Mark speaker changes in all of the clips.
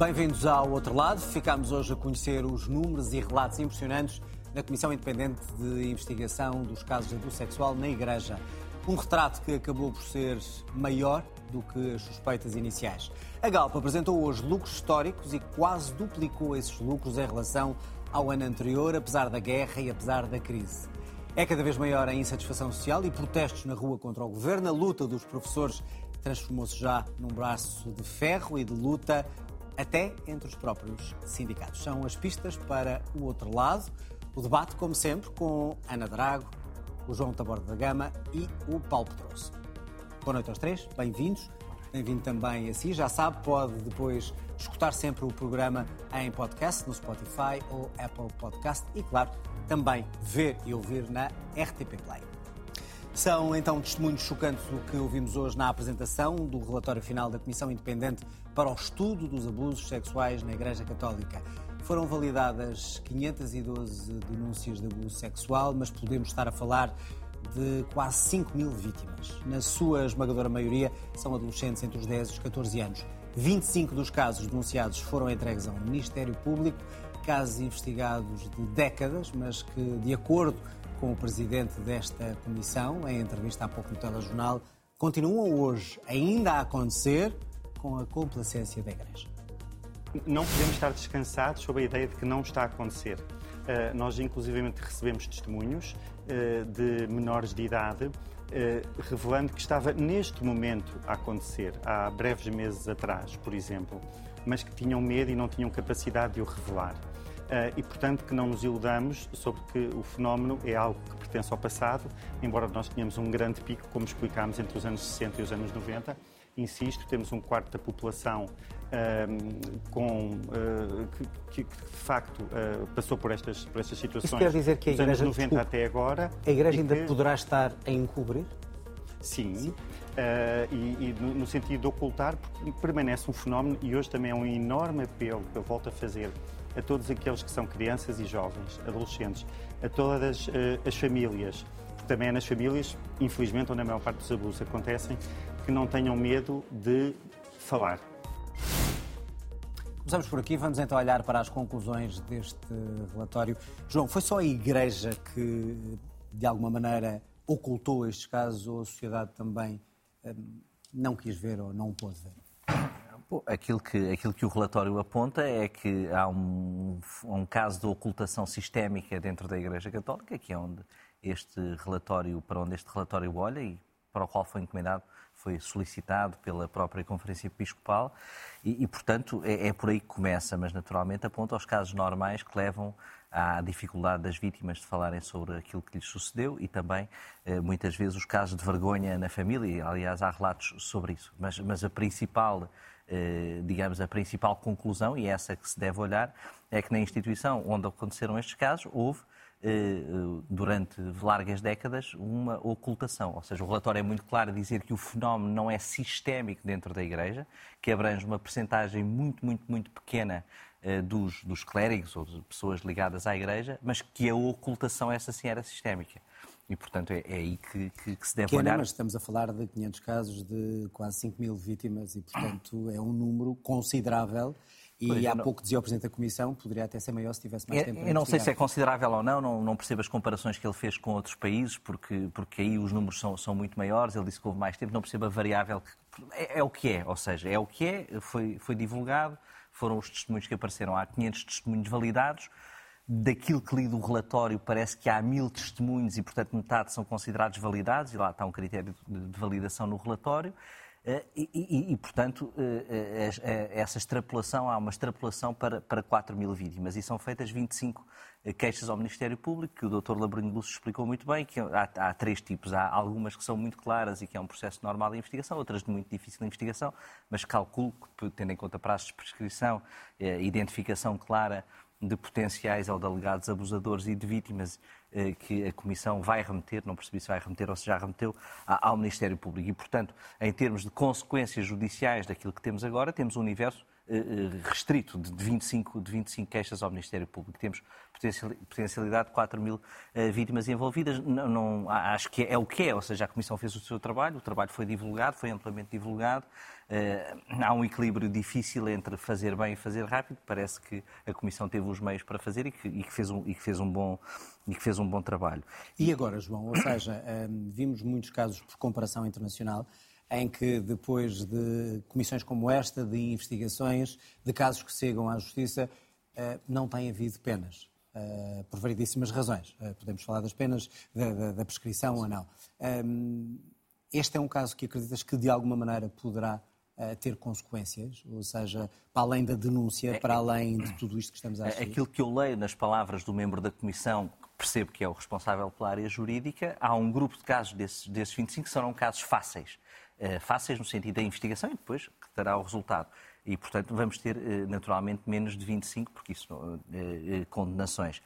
Speaker 1: Bem-vindos ao outro lado. Ficamos hoje a conhecer os números e relatos impressionantes da Comissão Independente de Investigação dos Casos de Abuso Sexual na Igreja. Um retrato que acabou por ser maior do que as suspeitas iniciais. A Galp apresentou hoje lucros históricos e quase duplicou esses lucros em relação ao ano anterior, apesar da guerra e apesar da crise. É cada vez maior a insatisfação social e protestos na rua contra o governo. A luta dos professores transformou-se já num braço de ferro e de luta até entre os próprios sindicatos. São as pistas para o outro lado. O debate, como sempre, com Ana Drago, o João Taborda da Gama e o Paulo Pedroso. Boa noite aos três, bem-vindos. Bem-vindo também a si. Já sabe, pode depois escutar sempre o programa em podcast, no Spotify ou Apple Podcast e, claro, também ver e ouvir na RTP Play. São então testemunhos chocantes o que ouvimos hoje na apresentação do relatório final da Comissão Independente para o Estudo dos Abusos Sexuais na Igreja Católica. Foram validadas 512 denúncias de abuso sexual, mas podemos estar a falar de quase 5 mil vítimas. Na sua esmagadora maioria, são adolescentes entre os 10 e os 14 anos. 25 dos casos denunciados foram entregues ao Ministério Público, casos investigados de décadas, mas que, de acordo com o presidente desta comissão, em entrevista há pouco no telejornal, continuam hoje ainda a acontecer com a complacência da Igreja.
Speaker 2: Não podemos estar descansados sobre a ideia de que não está a acontecer. Uh, nós, inclusivamente, recebemos testemunhos uh, de menores de idade uh, revelando que estava neste momento a acontecer, há breves meses atrás, por exemplo, mas que tinham medo e não tinham capacidade de o revelar. Eh, e, portanto, que não nos iludamos sobre que o fenómeno é algo que pertence ao passado, embora nós tenhamos um grande pico, como explicámos, entre os anos 60 e os anos 90. Insisto, temos um quarto da população um, com, uh, que, que, de facto uh, passou por estas, por estas situações
Speaker 1: Isso quer dizer que a
Speaker 2: dos
Speaker 1: igreja,
Speaker 2: anos 90 desculpe, até agora.
Speaker 1: A Igreja ainda que... poderá estar a encobrir?
Speaker 2: Sim, Sim. Uh, e, e no, sentido de ocultar, porque permanece um fenómeno e hoje também é um enorme apelo que eu volto a fazer a todos aqueles que são crianças e jovens, adolescentes, a todas uh, as famílias, também é nas famílias, infelizmente, onde a maior parte dos abusos acontecem, que não tenham medo de falar.
Speaker 1: Começamos por aqui, vamos então olhar para as conclusões deste relatório. João, foi só a Igreja que, de alguma maneira, ocultou estes casos ou a sociedade também um, não quis ver ou não o pôde ver?
Speaker 3: Bom, aquilo, que, aquilo que o relatório aponta é que há um, um caso de ocultação sistémica dentro da Igreja Católica, que é onde este relatório, para onde este relatório olha e para o qual foi encomendado, foi solicitado pela própria Conferência Episcopal e, e portanto, é, é, por aí que começa, mas naturalmente aponta aos casos normais que levam à dificuldade das vítimas de falarem sobre aquilo que lhes sucedeu e também, eh, muitas vezes, os casos de vergonha na família. Aliás, há relatos sobre isso. Mas, mas a principal eh, digamos, a principal conclusão, e essa que se deve olhar, é que na instituição onde aconteceram estes casos, houve, durante largas décadas, uma ocultação. Ou seja, o relatório é muito claro a dizer que o fenómeno não é sistémico dentro da Igreja, que abrange uma percentagem muito, muito, muito pequena eh, dos, dos clérigos ou de pessoas ligadas à Igreja, mas que a ocultação, essa sim, era sistémica. E, portanto, é, é aí que, que, que, se deve
Speaker 1: Pequena,
Speaker 3: olhar.
Speaker 1: mas estamos a falar de 500 casos de quase 5 mil vítimas e, portanto, é um número considerável. E pois, há não... pouco dizia o Presidente da Comissão, poderia até ser maior se tivesse mais
Speaker 3: é,
Speaker 1: tempo.
Speaker 3: Eu não sei se é considerável ou não, não, não, percebo as comparações que ele fez com outros países, porque, porque aí os números são, são muito maiores, ele disse que houve mais tempo, não percebo a variável. Que, é, é, o que é, ou seja, é o que é, foi, foi divulgado, foram os testemunhos que apareceram, há 500 testemunhos validados, daquilo que li do relatório, parece que há mil testemunhos e, portanto, metade são considerados validados, e lá está um critério de validação no relatório. Eh, e, e, e, portanto, eh, eh, essa extrapolação, há uma extrapolação para, para 4 mil vítimas e são feitas 25 queixas ao Ministério Público, que o Dr. Labrinho Lúcio explicou muito bem, que há, há, três tipos. Há algumas que são muito claras e que é um processo normal de investigação, outras de muito difícil investigação, mas calculo que, tendo em conta prazos de prescrição, identificação clara de potenciais ou de alegados abusadores e de vítimas que a Comissão vai remeter, não percebi se vai remeter ou se já remeteu, ao Ministério Público. E, portanto, em termos de consequências judiciais daquilo que temos agora, temos um universo restrito de 25, de 25 queixas ao Ministério Público. Temos potencialidade de 4 mil vítimas envolvidas. Não, não, acho que é o que é, ou seja, a Comissão fez o seu trabalho, o trabalho foi divulgado, foi amplamente divulgado. Há um equilíbrio difícil entre fazer bem e fazer rápido. Parece que a Comissão teve os meios para fazer e que, e que fez, um, e que fez um bom e que fez um bom trabalho.
Speaker 1: E agora, João, ou seja, vimos muitos casos por comparação internacional em que depois de comissões como esta, de investigações, de casos que chegam à justiça, eh, não tem havido penas. Eh, por variedíssimas razões. Eh, podemos falar das penas, da, da, da prescrição ou não. Este é um caso que acreditas que de alguma maneira poderá ter consequências, ou seja, para além da denúncia, para além de tudo isto que estamos a assistir?
Speaker 3: Aquilo que eu leio nas palavras do membro da Comissão, que percebo que é o responsável pela área jurídica, há um grupo de casos desses, desses 25 que serão casos fáceis. Eh, fáceis no sentido da investigação e depois que dará o resultado. E, portanto, vamos ter eh, naturalmente menos de 25, porque isso, eh, condenações.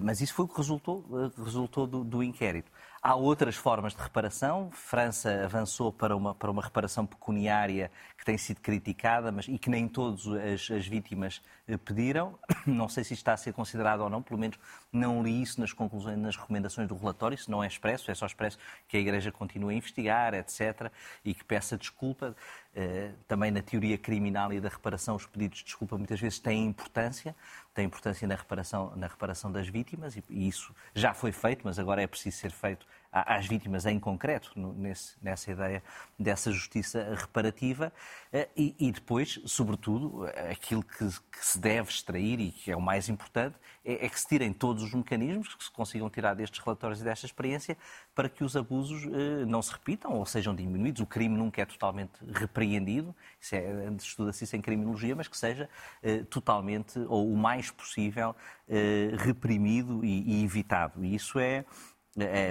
Speaker 3: Mas isso foi o que resultou, resultou do, do inquérito. Há outras formas de reparação. França avançou para uma, para uma reparação pecuniária que tem sido criticada mas, e que nem todas as, as, vítimas eh, pediram. Não sei se está a ser considerado ou não, pelo menos não li isso nas conclusões, nas recomendações do relatório. Isso não é expresso, é só expresso que a Igreja continue a investigar, etc. E que peça desculpa. Eh, também na teoria criminal e da reparação, os pedidos de desculpa muitas vezes têm importância, têm importância na reparação, na reparação das vítimas, e, e isso já foi feito, mas agora é preciso ser feito às vítimas em concreto, nesse, nessa ideia dessa justiça reparativa, eh, e, e depois, sobretudo, aquilo que, que, se deve extrair e que é o mais importante, é, é, que se tirem todos os mecanismos que se consigam tirar destes relatórios e desta experiência para que os abusos eh, não se repitam ou sejam diminuídos. O crime nunca é totalmente repreendido, isso é, estuda-se isso em criminologia, mas que seja eh, totalmente ou o mais possível reprimido e, e evitado. E isso é,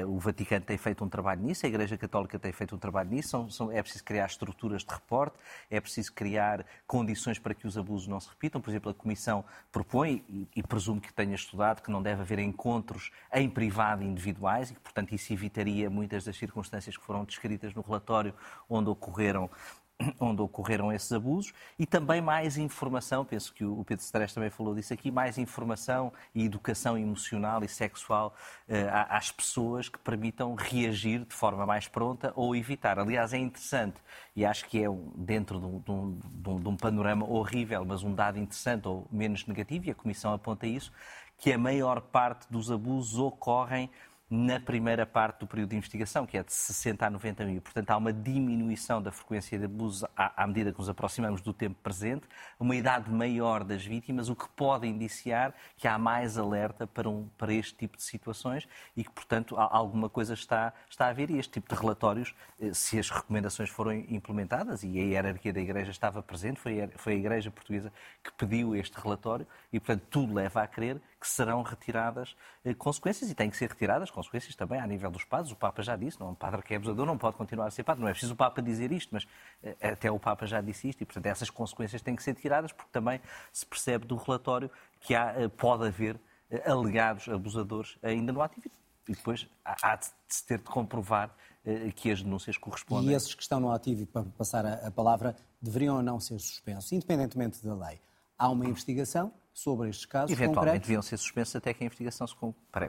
Speaker 3: o Vaticano tem feito um trabalho nisso, a Igreja Católica tem feito um trabalho nisso. São, são, é preciso criar estruturas de reporte, é preciso criar condições para que os abusos não se repitam. Por exemplo, a Comissão propõe, e, e presumo que tenha estudado, que não deve haver encontros em privado individuais e que, portanto, isso evitaria muitas das circunstâncias que foram descritas no relatório onde ocorreram onde ocorreram esses abusos e também mais informação, penso que o Pedro Stress também falou disso aqui, mais informação e educação emocional e sexual uh, às pessoas que permitam reagir de forma mais pronta ou evitar. Aliás, é interessante e acho que é dentro de um, de um, de um panorama horrível, mas um dado interessante ou menos negativo, e a Comissão aponta isso, que a maior parte dos abusos ocorrem na primeira parte do período de investigação, que é de 60 a 90 mil. Portanto, há uma diminuição da frequência de abusos à, medida que nos aproximamos do tempo presente, uma idade maior das vítimas, o que pode indiciar que há mais alerta para, um, para este tipo de situações e que, portanto, alguma coisa está, está a haver. E este tipo de relatórios, eh, se as recomendações forem implementadas, e a hierarquia da Igreja estava presente, foi a Igreja Portuguesa que pediu este relatório, e, portanto, tudo leva a crer que serão retiradas eh, consequências e têm que ser retiradas consequências também a nível dos padres. O Papa já disse, não, um padre que é abusador não pode continuar a ser padre. Não é preciso o Papa dizer isto, mas eh, até o Papa já disse isto e, portanto, essas consequências têm que ser tiradas porque também se percebe do relatório que há, eh, pode haver alegados abusadores ainda no ativo. E depois há de se ter de comprovar que as denúncias correspondem.
Speaker 1: E esses que estão no ativo, para passar a palavra, deveriam ou não ser suspensos, independentemente da lei. Há uma investigação, sobre estes casos
Speaker 3: Eventualmente
Speaker 1: concretos.
Speaker 3: deviam ser suspensos até que a investigação se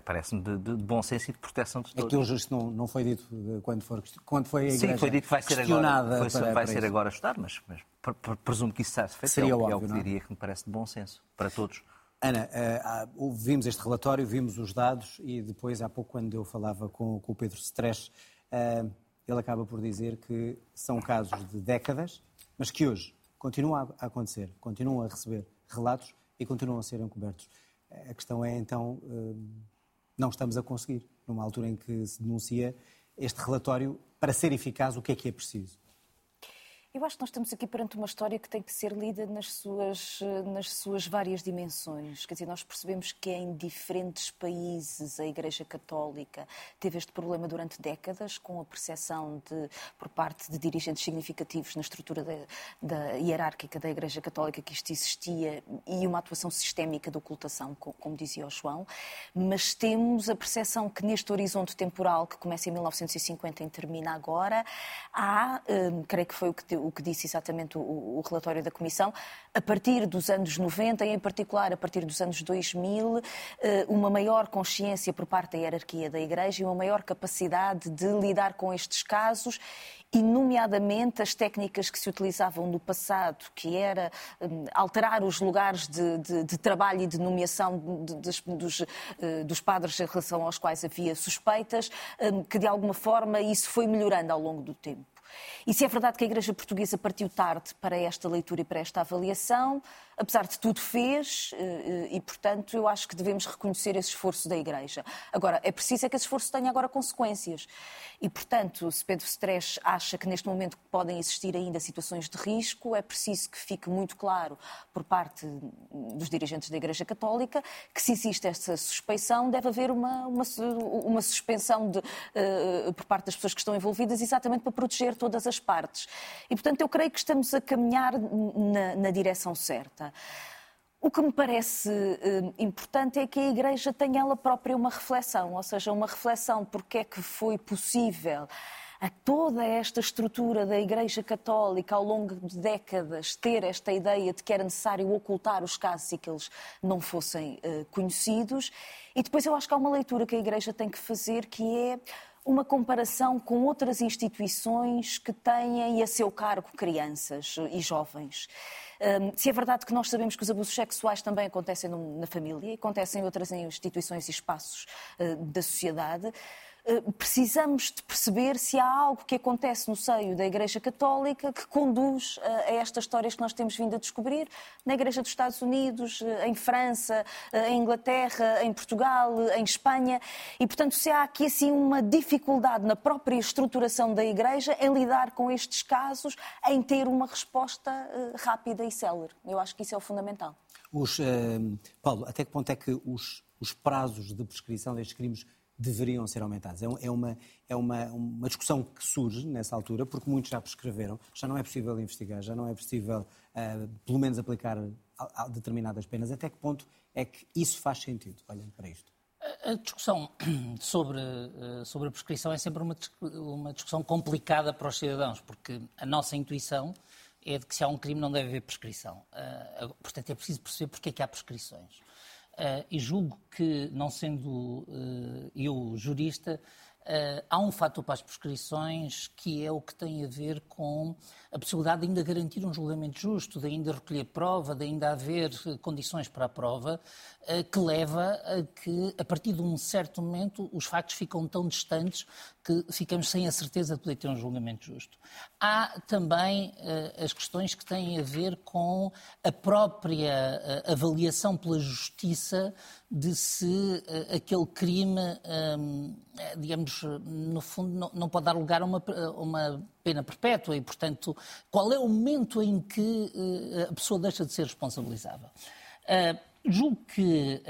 Speaker 3: parece-me de, de, bom senso e de proteção de todos.
Speaker 1: Aquilo justo não, não foi dito quando, for, quando foi a igreja
Speaker 3: Sim, foi dito que vai ser agora, foi, para, vai para ser isso. agora estudado, mas, mas presumo que isso está feito. Seria é, óbvio, é o que diria é? que me parece de bom senso para todos.
Speaker 1: Ana, uh, vimos este relatório, vimos os dados e depois, há pouco, quando eu falava com, com o Pedro Stress, uh, ele acaba por dizer que são casos de décadas, mas que hoje continuam a acontecer, continuam a receber relatos e continuam a ser encobertos. A questão é, então, hum, não estamos a conseguir, numa altura em que se denuncia este relatório, para ser eficaz, o que é que é preciso?
Speaker 4: Eu acho que nós estamos aqui perante uma história que tem que ser lida nas suas, nas suas várias dimensões. Quer dizer, nós percebemos que em diferentes países a Igreja Católica teve este problema durante décadas, com a percepção de, por parte de dirigentes significativos na estrutura da hierárquica da Igreja Católica que isto existia e uma atuação sistémica de ocultação, como dizia o João. Mas temos a percepção que neste horizonte temporal que começa em 1950 e termina agora, há, hum, creio que foi o que deu o que disse exatamente o, o, relatório da Comissão. A partir dos anos 90, e em particular a partir dos anos 2000, uma maior consciência por parte da hierarquia da Igreja e uma maior capacidade de lidar com estes casos e, nomeadamente, as técnicas que se utilizavam no passado, que era um, alterar os lugares de, de, de, trabalho e de nomeação de, dos, uh, dos, padres em relação aos quais havia suspeitas, um, que de alguma forma isso foi melhorando ao longo do tempo. E se é verdade que a Igreja Portuguesa partiu tarde para esta leitura e para esta avaliação, apesar de tudo fez eh, eh, e, portanto, eu acho que devemos reconhecer esse esforço da Igreja. Agora, é preciso é que esse esforço tenha agora consequências. E, portanto, se Pedro Stress acha que neste momento podem existir ainda situações de risco, é preciso que fique muito claro por parte dos dirigentes da Igreja Católica que se existe essa suspeição, deve haver uma, uma, uma suspensão de, uh, por parte das pessoas que estão envolvidas, exatamente para proteger todas as partes. E, portanto, eu creio que estamos a caminhar na, na direção certa. O que me parece uh, importante é que a Igreja tenha ela própria uma reflexão, ou seja, uma reflexão porque é que foi possível a toda esta estrutura da Igreja Católica ao longo de décadas ter esta ideia de que era necessário ocultar os casos e que eles não fossem uh, conhecidos. E depois eu acho que há uma leitura que a Igreja tem que fazer que é uma comparação com outras instituições que têm a seu cargo crianças e jovens. Se é verdade que nós sabemos que os abusos sexuais também acontecem na família, acontecem em outras instituições e espaços eh, da sociedade, precisamos de perceber se há algo que acontece no seio da Igreja Católica que conduz eh, a estas histórias que nós temos vindo a descobrir na Igreja dos Estados Unidos, eh, em França, em Inglaterra, em Portugal, em Espanha. E, portanto, se há aqui assim uma dificuldade na própria estruturação da Igreja em lidar com estes casos, em ter uma resposta rápida e célere. Eu acho que isso é o fundamental.
Speaker 1: Os, Paulo, até que ponto é que os, os prazos de prescrição destes crimes deveriam ser aumentados. É, é, uma, é uma, uma discussão que surge nessa altura, porque muitos já prescreveram, já não é possível investigar, já não é possível, uh, pelo menos, aplicar a, a determinadas penas. Até que ponto é que isso faz sentido, olhando para isto?
Speaker 5: A discussão sobre, eh, sobre a prescrição é sempre uma, uma discussão complicada para os cidadãos, porque a nossa intuição é de que se há um crime não deve haver prescrição. Uh, portanto, é preciso perceber porque é que há prescrições. Uh, e julgo que, não sendo uh, eu jurista, uh, há um fator para as prescrições que é o que tem a ver com a possibilidade de ainda garantir um julgamento justo, de ainda recolher prova, de ainda haver condições para a prova, que leva a que, a partir de um certo momento, os factos ficam tão distantes que ficamos sem a certeza de poder ter um julgamento justo. Há também uh, as questões que têm a ver com a própria uh, avaliação pela justiça de se uh, aquele crime, um, digamos, no fundo, não, não, pode dar lugar a uma, uma pena perpétua e, portanto, qual é o momento em que a pessoa deixa de ser responsabilizável. Julgo que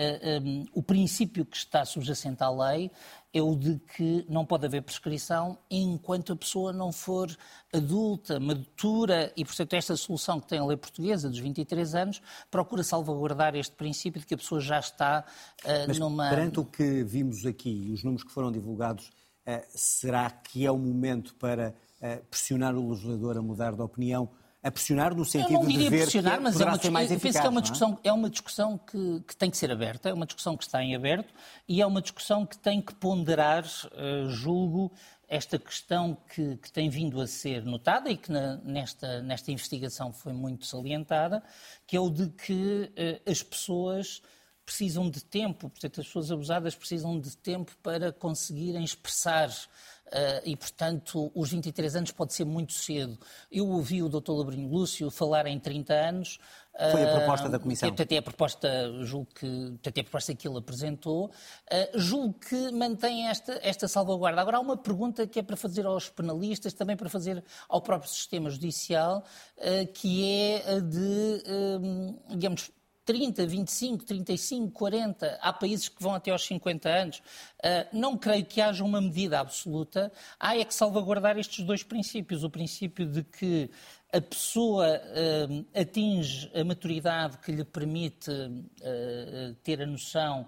Speaker 5: um, o princípio que está subjacente à lei é o de que não pode haver prescrição enquanto a pessoa não for adulta, madura, e, portanto, esta solução que tem a lei portuguesa dos 23 anos procura salvaguardar este princípio de que a pessoa já está uh,
Speaker 1: Mas,
Speaker 5: numa.
Speaker 1: Perante o que vimos aqui, os números que foram divulgados, uh, será que é o momento para uh, pressionar o legislador a mudar de opinião? A pressionar no sentido
Speaker 5: eu não diria
Speaker 1: de ver
Speaker 5: pressionar,
Speaker 1: que
Speaker 5: mas é uma,
Speaker 1: ser mais
Speaker 5: eu
Speaker 1: eficaz,
Speaker 5: penso que é uma
Speaker 1: é?
Speaker 5: discussão, é? é uma discussão que, que, tem que ser aberta, é uma discussão que está em aberto e é uma discussão que tem que ponderar, uh, julgo, esta questão que, que, tem vindo a ser notada e que na, nesta, nesta investigação foi muito salientada, que é o de que uh, as pessoas precisam de tempo, portanto, as pessoas abusadas precisam de tempo para conseguirem expressar e, portanto, os 23 anos pode ser muito cedo. Eu ouvi o Dr. Labrinho Lúcio falar em 30 anos.
Speaker 1: Foi a proposta da Comissão.
Speaker 5: Até a proposta, julgo que, até a proposta que ele apresentou. Uh, julgo que mantém esta, esta salvaguarda. Agora, há uma pergunta que é para fazer aos penalistas, também para fazer ao próprio sistema judicial, que é a de, digamos, 30, 25, 35, 40, há países que vão até aos 50 anos. Uh, não creio que haja uma medida absoluta. Há é que salvaguardar estes dois princípios. O princípio de que a pessoa uh, atinge a maturidade que lhe permite uh, ter a noção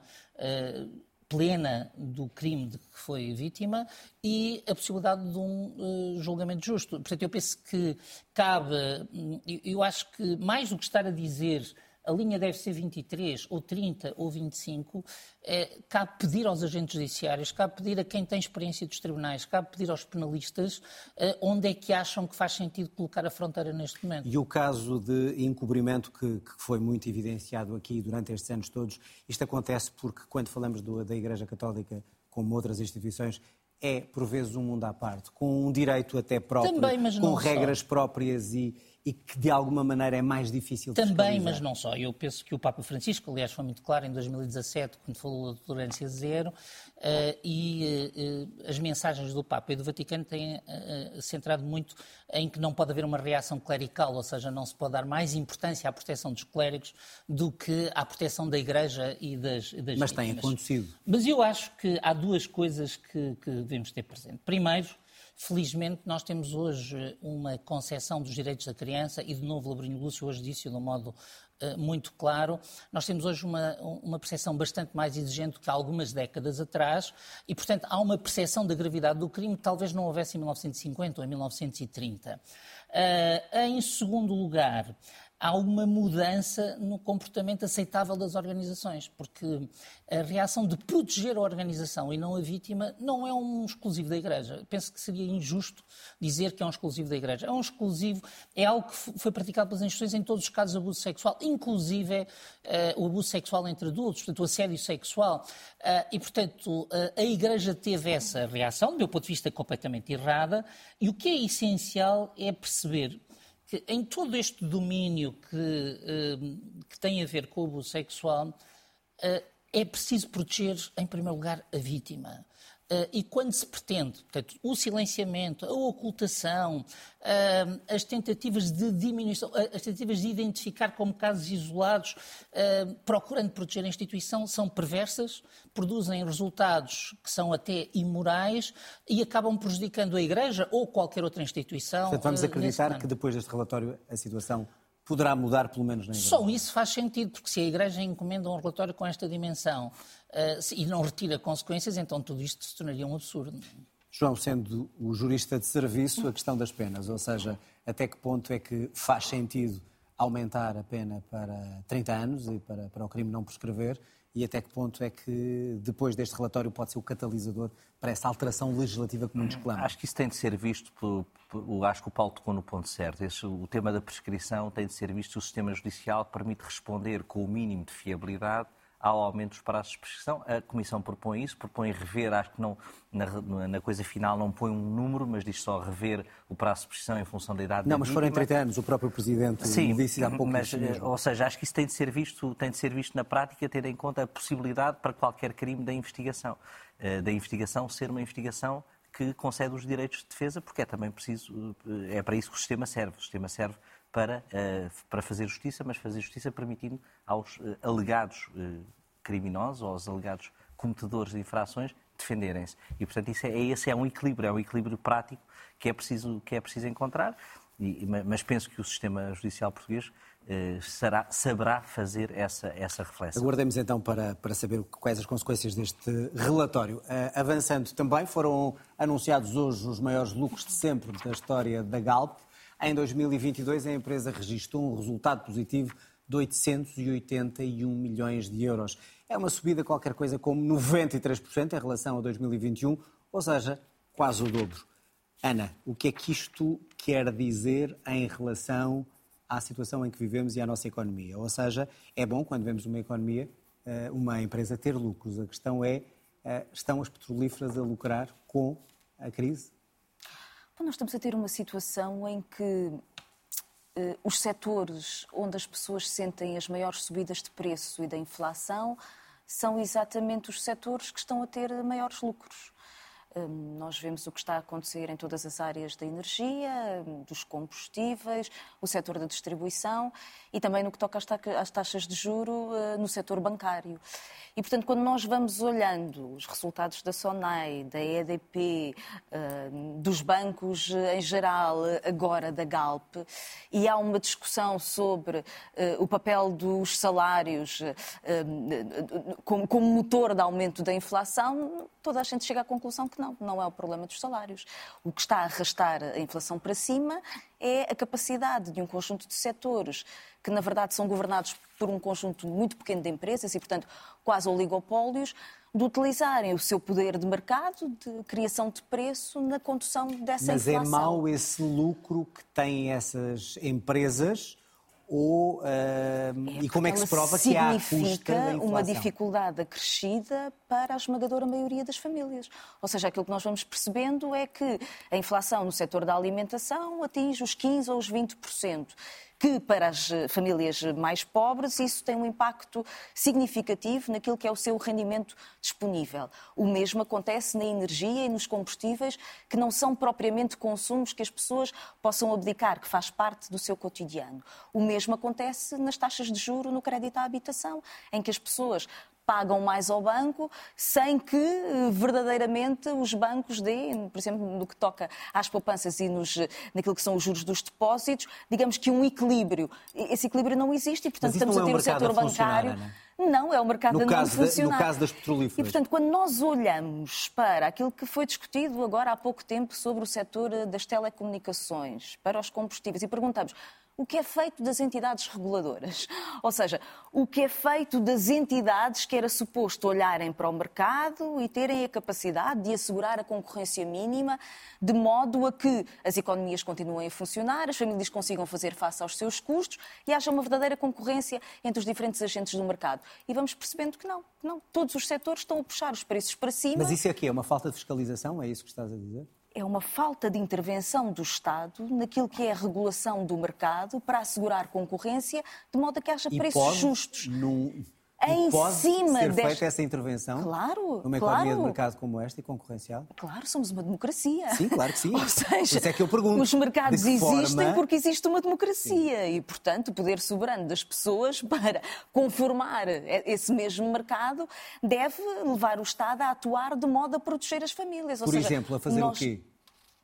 Speaker 5: plena do crime de que foi vítima e a possibilidade de um uh, julgamento justo. Portanto, eu penso que cabe, hum, eu acho que mais do que estar a dizer a linha deve ser 23, ou 30, ou 25, é, cabe pedir aos agentes judiciários, cabe pedir a quem tem experiência dos tribunais, cabe pedir aos penalistas é, onde é que acham que faz sentido colocar a fronteira neste momento.
Speaker 1: E o caso de encobrimento que, que foi muito evidenciado aqui durante estes anos todos, isto acontece porque quando falamos do, da Igreja Católica, como outras instituições, é, por vezes, um mundo à parte, com um direito até próprio,
Speaker 5: Também,
Speaker 1: com regras só. próprias e, e que de alguma maneira é mais difícil
Speaker 5: de Também, mas não só. Eu penso que o Papa Francisco, aliás, foi muito claro em 2017, quando falou da tolerância zero, uh, e uh, as mensagens do Papa e do Vaticano têm uh, centrado muito em que não pode haver uma reação clerical, ou seja, não se pode dar mais importância à proteção dos clérigos do que à proteção da Igreja e das, das
Speaker 1: Mas tem acontecido.
Speaker 5: Mas eu acho que há duas coisas que, que devemos ter presente. Primeiro, Felizmente, nós temos hoje uma concepção dos direitos da criança, e de novo, Labrinho Lúcio hoje disse de um modo uh, muito claro, nós temos hoje uma, uma percepção bastante mais exigente do que há algumas décadas atrás, e, portanto, há uma percepção da gravidade do crime que talvez não houvesse em 1950 ou em 1930. Uh, eh, em segundo lugar, há uma mudança no comportamento aceitável das organizações, porque a reação de proteger a organização e não a vítima não é um exclusivo da Igreja. Penso que seria injusto dizer que é um exclusivo da Igreja. É um exclusivo, é algo que foi praticado pelas instituições em todos os casos de abuso sexual, inclusive uh, o abuso sexual entre adultos, portanto, o assédio sexual. Uh, e, portanto, uh, a Igreja teve essa reação, do meu ponto de vista, completamente errada, e o que é essencial é perceber que em todo este domínio que, uh, que tem a ver com o abuso sexual, uh, é preciso proteger, em primeiro lugar, a vítima. Uh, e quando se pretende, portanto, o silenciamento, a ocultação, uh, as tentativas de diminuição, uh, as tentativas de identificar como casos isolados, procurando proteger a instituição, são perversas, produzem resultados que são até imorais e acabam prejudicando a Igreja ou qualquer outra instituição.
Speaker 1: Portanto, vamos acreditar que depois deste relatório a situação poderá mudar, pelo menos na Igreja.
Speaker 5: Só isso faz sentido, porque se a Igreja encomenda um relatório com esta dimensão uh, e não retira consequências, então tudo isto se tornaria um absurdo.
Speaker 1: João, sendo o jurista de serviço, a questão das penas, ou seja, até que ponto é que faz sentido aumentar a pena para 30 anos e para, para o crime não prescrever e até que ponto é que, depois deste relatório, pode ser o catalisador para essa alteração legislativa que muitos clamam?
Speaker 3: Acho que isso tem de ser visto, por, por, acho que o Paulo tocou no ponto certo. Esse, o tema da prescrição tem de ser visto, o sistema judicial permite responder com o mínimo de fiabilidade ao aumento dos prazos de prescrição. A Comissão propõe isso, propõe rever, acho que não, na, na, coisa final não põe um número, mas diz só rever o prazo de prescrição em função da idade
Speaker 1: Não, mas foram 30 anos, o próprio Presidente Sim, disse há pouco
Speaker 3: mas, Ou seja, acho que isso tem de, ser visto, tem de ser visto na prática, tendo em conta a possibilidade para qualquer crime da investigação. Eh, da investigação ser uma investigação que concede os direitos de defesa, porque é também preciso, eh, é para isso que o sistema serve. O sistema serve para, uh, para fazer justiça, mas fazer justiça permitindo aos uh, alegados uh, criminosos ou aos alegados cometedores de infrações defenderem-se. E, portanto, isso é, esse é um equilíbrio, é um equilíbrio prático que é preciso, que é preciso encontrar, e, mas penso que o sistema judicial português será, saberá fazer essa, essa reflexão.
Speaker 1: Aguardemos então para, para saber quais as consequências deste relatório. Uh, avançando também, foram anunciados hoje os maiores lucros de sempre da história da Galp. Em 2022, a empresa registrou um resultado positivo de 881 milhões de euros. É uma subida qualquer coisa como 93% em relação a 2021, ou seja, quase o dobro. Ana, o que é que isto quer dizer em relação à situação em que vivemos e à nossa economia? Ou seja, é bom quando vemos uma economia, eh, uma empresa ter lucros. A questão é, eh, estão as petrolíferas a lucrar com a crise?
Speaker 4: Bom, nós estamos a ter uma situação em que eh, os setores onde as pessoas sentem as maiores subidas de preço e da inflação são exatamente os setores que estão a ter maiores lucros. Hum, nós vemos o que está a acontecer em todas as áreas da energia, dos combustíveis, o setor da distribuição e também no que toca às taxas de juro eh, no setor bancário. E, portanto, quando nós vamos olhando os resultados da SONAI, da EDP, eh, dos bancos em geral, agora da Galp, e há uma discussão sobre eh, o papel dos salários como motor de aumento da inflação, toda a gente chega à conclusão que não, não é o problema dos salários. O que está a arrastar a inflação para cima é a capacidade de um conjunto de setores que, na verdade, são governados por um conjunto muito pequeno de empresas e, portanto, quase oligopólios, de utilizarem o seu poder de mercado, de criação de preço, na condução dessa
Speaker 1: Mas
Speaker 4: inflação.
Speaker 1: Mas é mau esse lucro que têm essas empresas ou, uh, é, e como é que se prova que há custa
Speaker 4: uma dificuldade acrescida para a esmagadora maioria das famílias. Ou seja, aquilo que nós vamos percebendo é que a inflação no setor da alimentação atinge os 15% ou os 20% que para as famílias mais pobres isso tem um impacto significativo naquilo que é o seu rendimento disponível. O mesmo acontece na energia e nos combustíveis, que não são propriamente consumos que as pessoas possam abdicar, que faz parte do seu cotidiano. O mesmo acontece nas taxas de juro no crédito à habitação, em que as pessoas pagam mais ao banco sem que eh, verdadeiramente os bancos deem, por exemplo, no que toca às poupanças e nos, naquilo que são os juros dos depósitos, digamos que um equilíbrio. Esse equilíbrio não existe e, portanto, estamos
Speaker 1: a
Speaker 4: ter
Speaker 1: é um
Speaker 4: o setor bancário.
Speaker 1: Não, é?
Speaker 4: não, é o mercado
Speaker 1: no
Speaker 4: a não funcionar.
Speaker 1: no caso das petrolíferas.
Speaker 4: E, portanto, quando nós olhamos para aquilo que foi discutido agora há pouco tempo sobre o setor eh, das telecomunicações, para os combustíveis, e perguntamos o que é feito das entidades reguladoras. Ou seja, o que é feito das entidades que era suposto olharem para o mercado e terem a capacidade de assegurar a concorrência mínima, de modo a que as economias continuem a funcionar, as famílias consigam fazer face aos seus custos e haja uma verdadeira concorrência entre os diferentes agentes do mercado. E vamos percebendo que não, que não. Todos os setores estão a puxar os preços para cima.
Speaker 1: Mas isso aqui é uma falta de fiscalização? É isso que estás a dizer?
Speaker 4: É uma falta de intervenção do Estado naquilo que é a regulação do mercado para assegurar concorrência, de modo a que haja
Speaker 1: e
Speaker 4: preços
Speaker 1: pode,
Speaker 4: justos.
Speaker 1: Num,
Speaker 4: em
Speaker 1: pode
Speaker 4: cima
Speaker 1: ser
Speaker 4: desta...
Speaker 1: feita essa intervenção
Speaker 4: claro,
Speaker 1: numa
Speaker 4: claro.
Speaker 1: economia de mercado como esta e concorrencial?
Speaker 4: Claro, somos uma democracia.
Speaker 1: Sim, claro que sim.
Speaker 4: Ou seja,
Speaker 1: é que eu pergunto,
Speaker 4: os mercados existem
Speaker 1: forma...
Speaker 4: porque existe uma democracia sim. e, portanto, o poder soberano das pessoas para conformar esse mesmo mercado deve levar o Estado a atuar de modo a proteger as famílias.
Speaker 1: Ou Por
Speaker 4: seja,
Speaker 1: exemplo, a fazer
Speaker 4: nós...
Speaker 1: o quê?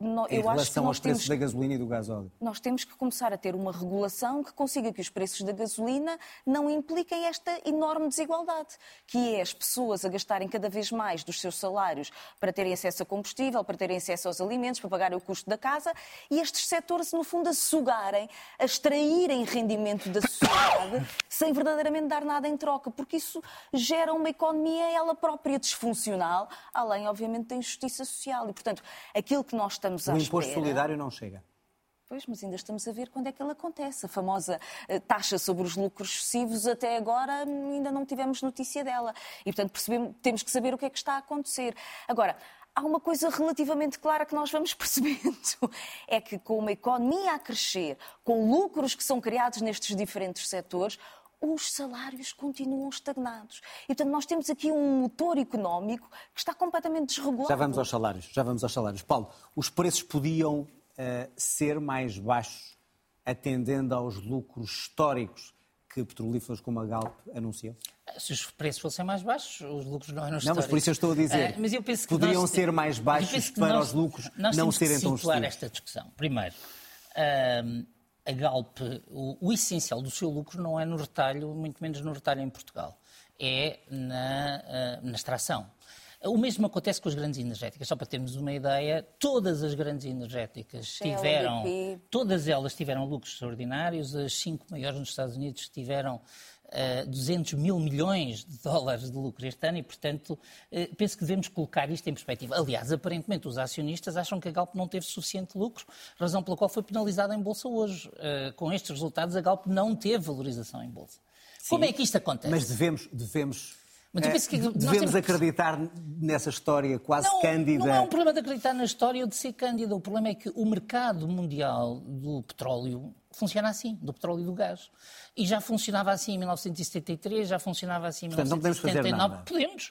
Speaker 4: No,
Speaker 1: em relação aos preços da gasolina e do gasóleo?
Speaker 4: Nós temos que começar a ter uma regulação que consiga que os preços da gasolina não impliquem esta enorme desigualdade, que é as pessoas a gastarem cada vez mais dos seus salários para terem acesso a combustível, para terem acesso aos alimentos, para pagarem o custo da casa, e estes setores, no fundo, a sugarem, a extraírem rendimento da sociedade sem verdadeiramente dar nada em troca, porque isso gera uma economia ela própria disfuncional, além, obviamente, da injustiça social. E, portanto, aquilo que nós estamos
Speaker 1: o
Speaker 4: à
Speaker 1: imposto
Speaker 4: espera...
Speaker 1: solidário não chega.
Speaker 4: Pois, mas ainda estamos a ver quando é que ele acontece. A famosa uh, taxa sobre os lucros excessivos, até agora ainda não tivemos notícia dela. E, portanto, temos que saber o que é que está a acontecer. Agora, há uma coisa relativamente clara que nós vamos percebendo: é que com uma economia a crescer, com lucros que são criados nestes diferentes setores, os salários continuam estagnados. E, portanto, nós temos aqui um motor económico que está completamente desregulado.
Speaker 1: Já vamos aos salários, já vamos aos salários. Paulo, os preços podiam uh, ser mais baixos atendendo aos lucros históricos que petrolíferos como a Galp anunciam?
Speaker 5: Se os preços fossem mais baixos, os lucros não eram históricos.
Speaker 1: Não, mas por isso eu estou a dizer. Uh, mas eu penso que poderiam nós, ser mais baixos para
Speaker 5: nós,
Speaker 1: os lucros
Speaker 5: nós
Speaker 1: não serem tão
Speaker 5: justos. esta discussão. Primeiro, uh, a Galp, o, o, essencial do seu lucro não é no retalho, muito menos no retalho em Portugal, é na, uh, na extração. O mesmo acontece com as grandes energéticas. Só para termos uma ideia, todas as grandes energéticas tiveram, todas elas tiveram lucros extraordinários. As cinco maiores nos Estados Unidos tiveram 200 mil milhões de dólares de lucro este ano e, portanto, penso que devemos colocar isto em perspectiva. Aliás, aparentemente os acionistas acham que a Galp não teve suficiente lucro, razão pela qual foi penalizada em Bolsa hoje. Com estes resultados, a Galp não teve valorização em Bolsa. Sim, Como é que isto acontece?
Speaker 1: Mas devemos, devemos mas eu penso que devemos temos... acreditar nessa história quase
Speaker 5: não,
Speaker 1: cândida.
Speaker 5: Não é um problema de acreditar na história ou de ser cândida. O problema é que o mercado mundial do petróleo funciona assim, do petróleo e do gás. E já funcionava assim em 1973, já funcionava assim em Portanto, 1979. Não podemos fazer nada.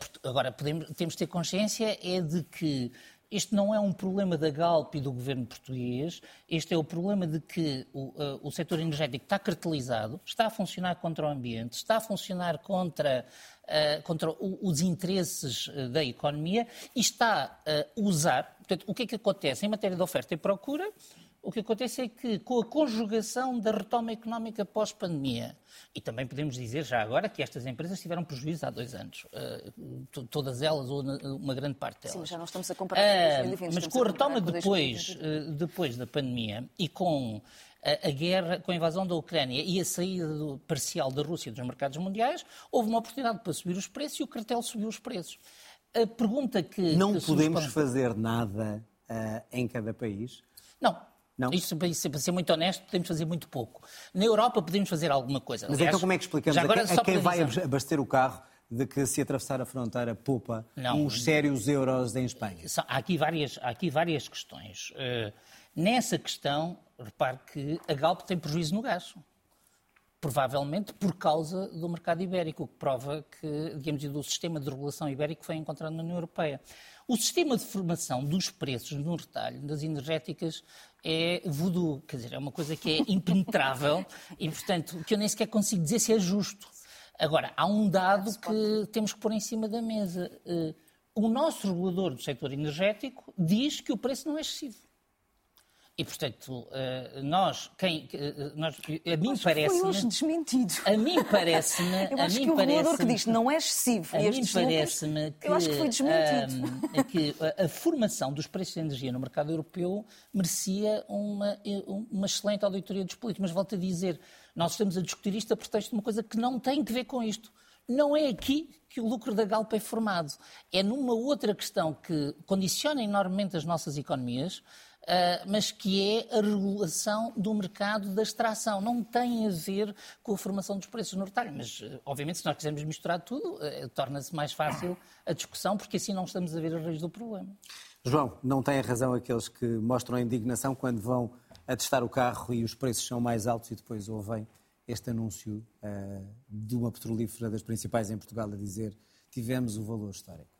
Speaker 5: Podemos. Uh, agora, podemos, temos de ter consciência é de que este não é um problema da Galp e do governo português, este é o problema de que o, uh, o setor energético está cartelizado, está a funcionar contra o ambiente, está a funcionar contra, uh, contra o, os interesses uh, da economia e está a usar. Portanto, o que é que acontece? Em matéria de oferta e procura, o que acontece é que, com a conjugação da retoma económica pós-pandemia, e também podemos dizer já agora que estas empresas tiveram prejuízo há dois anos, uh, todas elas, ou uma grande parte delas.
Speaker 4: Sim, já não estamos a comparar com 2020.
Speaker 5: Uh, mas com a retoma depois, uh, depois da pandemia e com a, a, guerra, com a invasão da Ucrânia e a saída do, parcial da Rússia dos mercados mundiais, houve uma oportunidade para subir os preços e o cartel subiu os preços. A pergunta que.
Speaker 1: Não
Speaker 5: que
Speaker 1: podemos fazer nada em cada país?
Speaker 5: Não, não? Isto, para ser muito honesto, podemos fazer muito pouco. Na Europa podemos fazer alguma coisa.
Speaker 1: Mas Aliás, então como é que explicamos a quem, a quem vai abastecer o carro de que se atravessar a fronteira poupa não, uns sérios euros em Espanha?
Speaker 5: Há aqui várias, há aqui várias questões. Uh, nessa questão, repare que a Galp tem prejuízo no gás. Provavelmente por causa do mercado ibérico, o que prova que, digamos, do sistema de regulação ibérico que foi encontrado na União Europeia. O sistema de formação dos preços no retalho das energéticas é voodoo, quer dizer, é uma coisa que é impenetrável e, portanto, que eu nem sequer consigo dizer se é justo. Agora, há um dado que temos que pôr em cima da mesa. Eh, o nosso regulador do setor energético diz que o preço não é excessivo. E, portanto, eh, nós, quem, eh, nós, a mim parece-me...
Speaker 4: Foi hoje desmentido.
Speaker 5: A mim parece-me...
Speaker 4: Eu acho a mim que o regulador que diz não é excessivo.
Speaker 5: A mim parece-me que...
Speaker 4: Eu acho que foi desmentido.
Speaker 5: Um, que a, a, formação dos preços de energia no mercado europeu merecia uma, uma excelente auditoria dos políticos. Mas volto a dizer, nós estamos a discutir isto a pretexto de uma coisa que não tem que ver com isto. Não é aqui que o lucro da Galp é formado. É numa outra questão que condiciona enormemente as nossas economias, mas que é a regulação do mercado da extração. Não tem a ver com a formação dos preços no retalho. Mas, uh, obviamente, se nós quisermos misturar tudo, uh, torna-se mais fácil a discussão, porque assim não estamos a ver as raiz do problema.
Speaker 1: João, não têm razão aqueles que mostram a indignação quando vão a testar o carro e os preços são mais altos e depois ouvem este anúncio de uma petrolífera das principais em Portugal a dizer tivemos o valor histórico.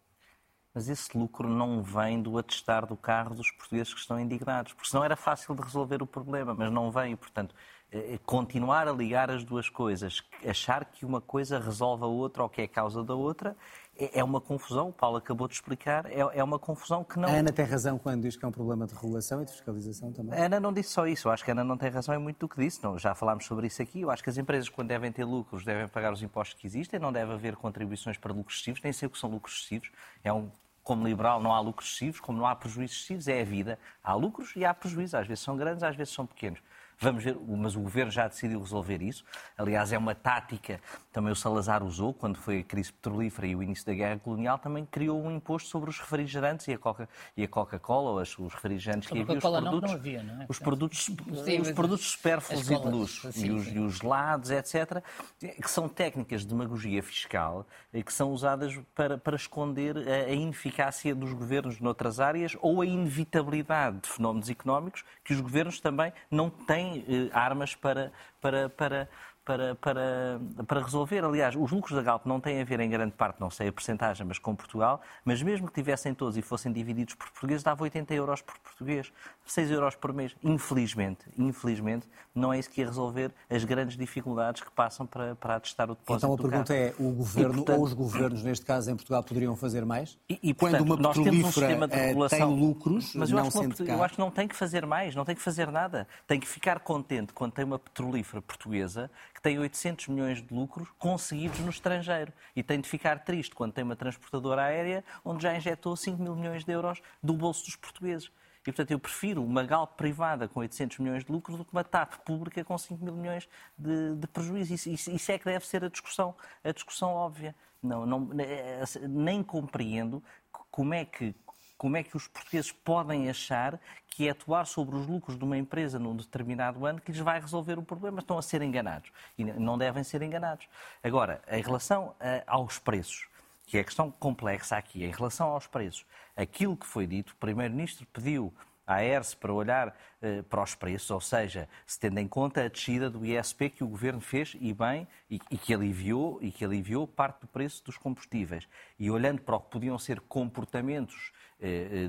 Speaker 3: Mas esse lucro não vem do atestar do carro dos portugueses que estão indignados, porque senão era fácil de resolver o problema, mas não vem. Portanto, eh, eh, continuar a ligar as duas coisas, achar que uma coisa resolve a outra ou que é causa da outra, é, é uma confusão. O Paulo acabou de explicar, é, é uma confusão que não.
Speaker 1: A Ana tem razão quando diz que é um problema de regulação e de fiscalização também.
Speaker 3: A Ana não disse só isso. Eu acho que a Ana não tem razão, é muito do que disse. Não, já falámos sobre isso aqui. Eu acho que as empresas, quando devem ter lucros, devem pagar os impostos que existem, não deve haver contribuições para lucros excessivos, nem sei o que são lucros excessivos. É um como liberal não há lucros excessivos, como não há prejuízos excessivos, é a vida. Há lucros e há prejuízos, às vezes são grandes, às vezes são pequenos. Vamos ver, mas o governo já decidiu resolver isso. Aliás, é uma tática também o Salazar usou quando foi a crise petrolífera e o início da guerra colonial, também criou um imposto sobre os refrigerantes e a Coca e a Coca-Cola, os, refrigerantes que havia, os produtos,
Speaker 5: não, não havia, não é?
Speaker 3: os produtos, os produtos supérfluos e de luxo e os, e os lados, etc, que são técnicas de demagogia fiscal e que são usadas para, para esconder a, a ineficácia dos governos noutras áreas ou a inevitabilidade de fenómenos económicos que os governos também não têm eh, armas para, para, para para, para, para resolver. Aliás, os lucros da Galp não têm a ver em grande parte, não sei a percentagem, mas com Portugal, mas mesmo que tivessem todos e fossem divididos por portugueses, dava 80 euros por português, 6 euros por mês. Infelizmente, infelizmente, não é isso que ia resolver as grandes dificuldades que passam para, para atestar o depósito
Speaker 1: Então a pergunta é, o governo e, portanto, ou os governos, neste caso em Portugal, poderiam fazer mais?
Speaker 3: E, e portanto,
Speaker 1: Quando uma
Speaker 3: nós temos um sistema de regulação...
Speaker 1: tem lucros,
Speaker 3: mas eu
Speaker 1: não
Speaker 3: acho, que eu acho que não tem que fazer mais, não tem que fazer nada. Tem que ficar contente quando tem uma petrolífera portuguesa que tem 800 milhões de lucros conseguidos no estrangeiro. E tem de ficar triste quando tem uma transportadora aérea onde já injetou 5 mil milhões de euros do bolso dos portugueses. E, portanto, eu prefiro uma Galp privada com 800 milhões de lucros do que uma TAP pública com 5 mil milhões de, de prejuízo. Isso, isso, isso, é que deve ser a discussão, a discussão óbvia. Não, não, nem compreendo como é que como é que os portugueses podem achar que é atuar sobre os lucros de uma empresa num determinado ano que lhes vai resolver o problema? Estão a ser enganados. E não devem ser enganados. Agora, em relação a, aos preços, que é a questão complexa aqui, em relação aos preços, aquilo que foi dito, o Primeiro-Ministro pediu à ERSE para olhar eh, para os preços, ou seja, se tendo em conta a descida do ISP que o Governo fez e bem, e, e, que aliviou, e que aliviou parte do preço dos combustíveis. E olhando para o que podiam ser comportamentos eh,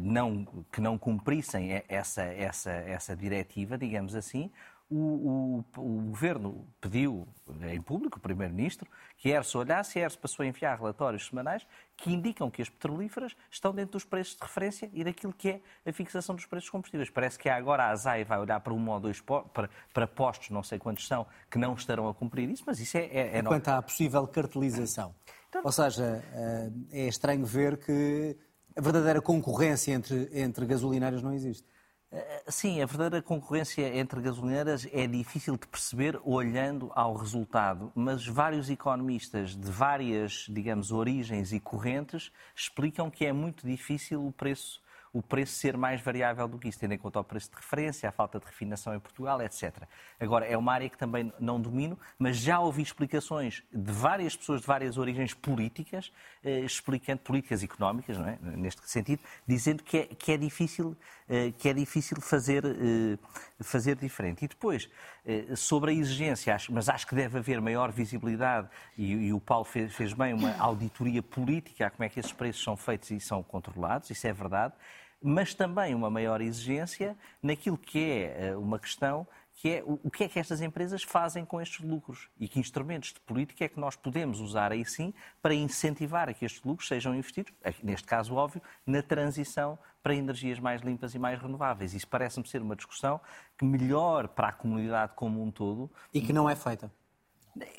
Speaker 3: não, que não cumprissem essa, essa, essa diretiva, digamos assim, o, o, o, Governo pediu em público, o Primeiro-Ministro, que a ERSE olhasse e a ERSE passou a enviar relatórios semanais que indicam que as petrolíferas estão dentro dos preços de referência e daquilo que é a fixação dos preços dos combustíveis. Parece que agora a ASAI vai olhar para um ou dois para, para postos, não sei quantos são, que não estarão a cumprir isso, mas isso é... é,
Speaker 1: é Quanto à possível cartelização. Então... Ou seja, eh, é estranho ver que a verdadeira concorrência entre, entre gasolinários não existe.
Speaker 3: Eh, sim, a verdadeira concorrência entre gasolineiras é difícil de perceber olhando ao resultado, mas vários economistas de várias, digamos, origens e correntes explicam que é muito difícil o preço o preço ser mais variável do que isso, tendo em conta o preço de referência, a falta de refinação em Portugal, etc. Agora, é uma área que também não domino, mas já ouvi explicações de várias pessoas de várias origens políticas, eh, explicando políticas económicas, não é? neste sentido, dizendo que é, que é difícil, eh, que é difícil fazer, eh, fazer diferente. E depois, sobre a exigência, mas acho que deve haver maior visibilidade, e, e o Paulo fez, fez bem uma auditoria política a como é que esses preços são feitos e são controlados, isso é verdade mas também uma maior exigência naquilo que é eh, uma questão que é o que é que estas empresas fazem com estes lucros e que instrumentos de política é que nós podemos usar aí sim para incentivar a que estes lucros sejam investidos, neste caso óbvio, na transição para energias mais limpas e mais renováveis. Isso parece-me ser uma discussão que melhor para a comunidade como um todo.
Speaker 1: E que não é feita.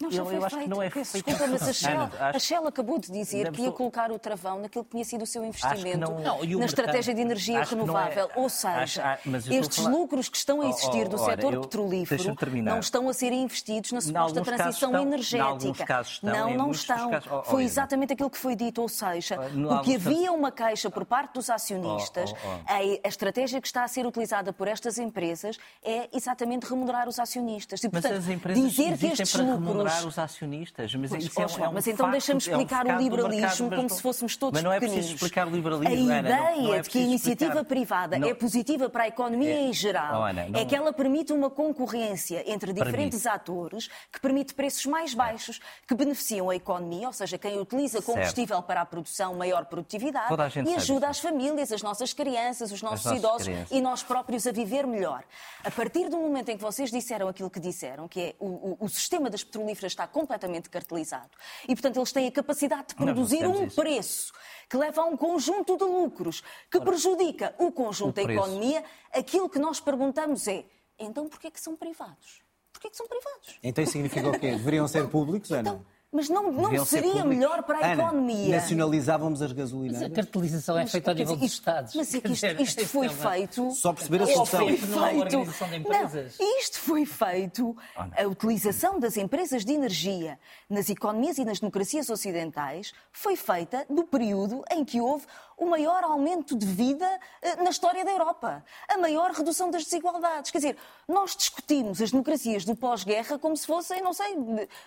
Speaker 4: Não, já eu, foi eu acho que não é feito. Desculpa, mas a Shell, a Shell acabou de dizer que ia colocar o travão naquilo que tinha sido o seu investimento não, não, na estratégia de energia é- renovável. É, Ou seja, acho, estes lucros que estão a existir oh, oh, do setor eu, petrolífero não estão a ser investidos na suposta transição estão, energética. Estão, não, não estão. Casos, oh, foi exatamente aquilo que foi dito. Ou seja, porque havia uma queixa por parte dos acionistas, a, a estratégia que está a ser utilizada por estas empresas é exatamente remunerar os acionistas.
Speaker 3: E, portanto, dizer que estes lucros remunerar os acionistas. Mas, pois, isso é, um, é um
Speaker 4: mas então deixa-me explicar é um o liberalismo mercado, como se fôssemos todos
Speaker 3: Mas não é
Speaker 4: preciso
Speaker 3: explicar o liberalismo,
Speaker 4: A
Speaker 3: Ana,
Speaker 4: ideia
Speaker 3: não, não é
Speaker 4: de que a iniciativa
Speaker 3: explicar.
Speaker 4: privada não. é positiva para a economia é. em geral oh, Ana, é que ela permite uma concorrência entre diferentes permite. atores que permite preços mais baixos, que beneficiam a economia, ou seja, quem utiliza combustível certo. para a produção, maior produtividade, e ajuda as famílias, as nossas crianças, os nossos idosos e nós próprios a viver melhor. A partir do momento em que vocês disseram aquilo que disseram, que é o, o, o sistema das petrolíferas está completamente cartelizado. E, portanto, eles têm a capacidade de produzir um preço que leva a um conjunto de lucros que Ora, prejudica o conjunto o da economia. Aquilo que nós perguntamos é, então porquê que são privados? Porquê que são privados?
Speaker 1: Então isso significa o quê? Deveriam ser públicos, então, Ana?
Speaker 4: Mas não, não seria melhor para a Ana, economia?
Speaker 1: nacionalizávamos as gasolinas.
Speaker 5: a cartelização é feita ao nível dos Estados.
Speaker 4: Mas é que isto, isto foi feito...
Speaker 1: Só perceber a solução.
Speaker 4: Foi feito, não, isto foi feito, a utilização das empresas de energia nas economias e nas democracias ocidentais foi feita no período em que houve o maior aumento de vida eh, na história da Europa, a maior redução das desigualdades. Quer dizer, nós discutimos as democracias do pós-guerra como se fossem, não sei,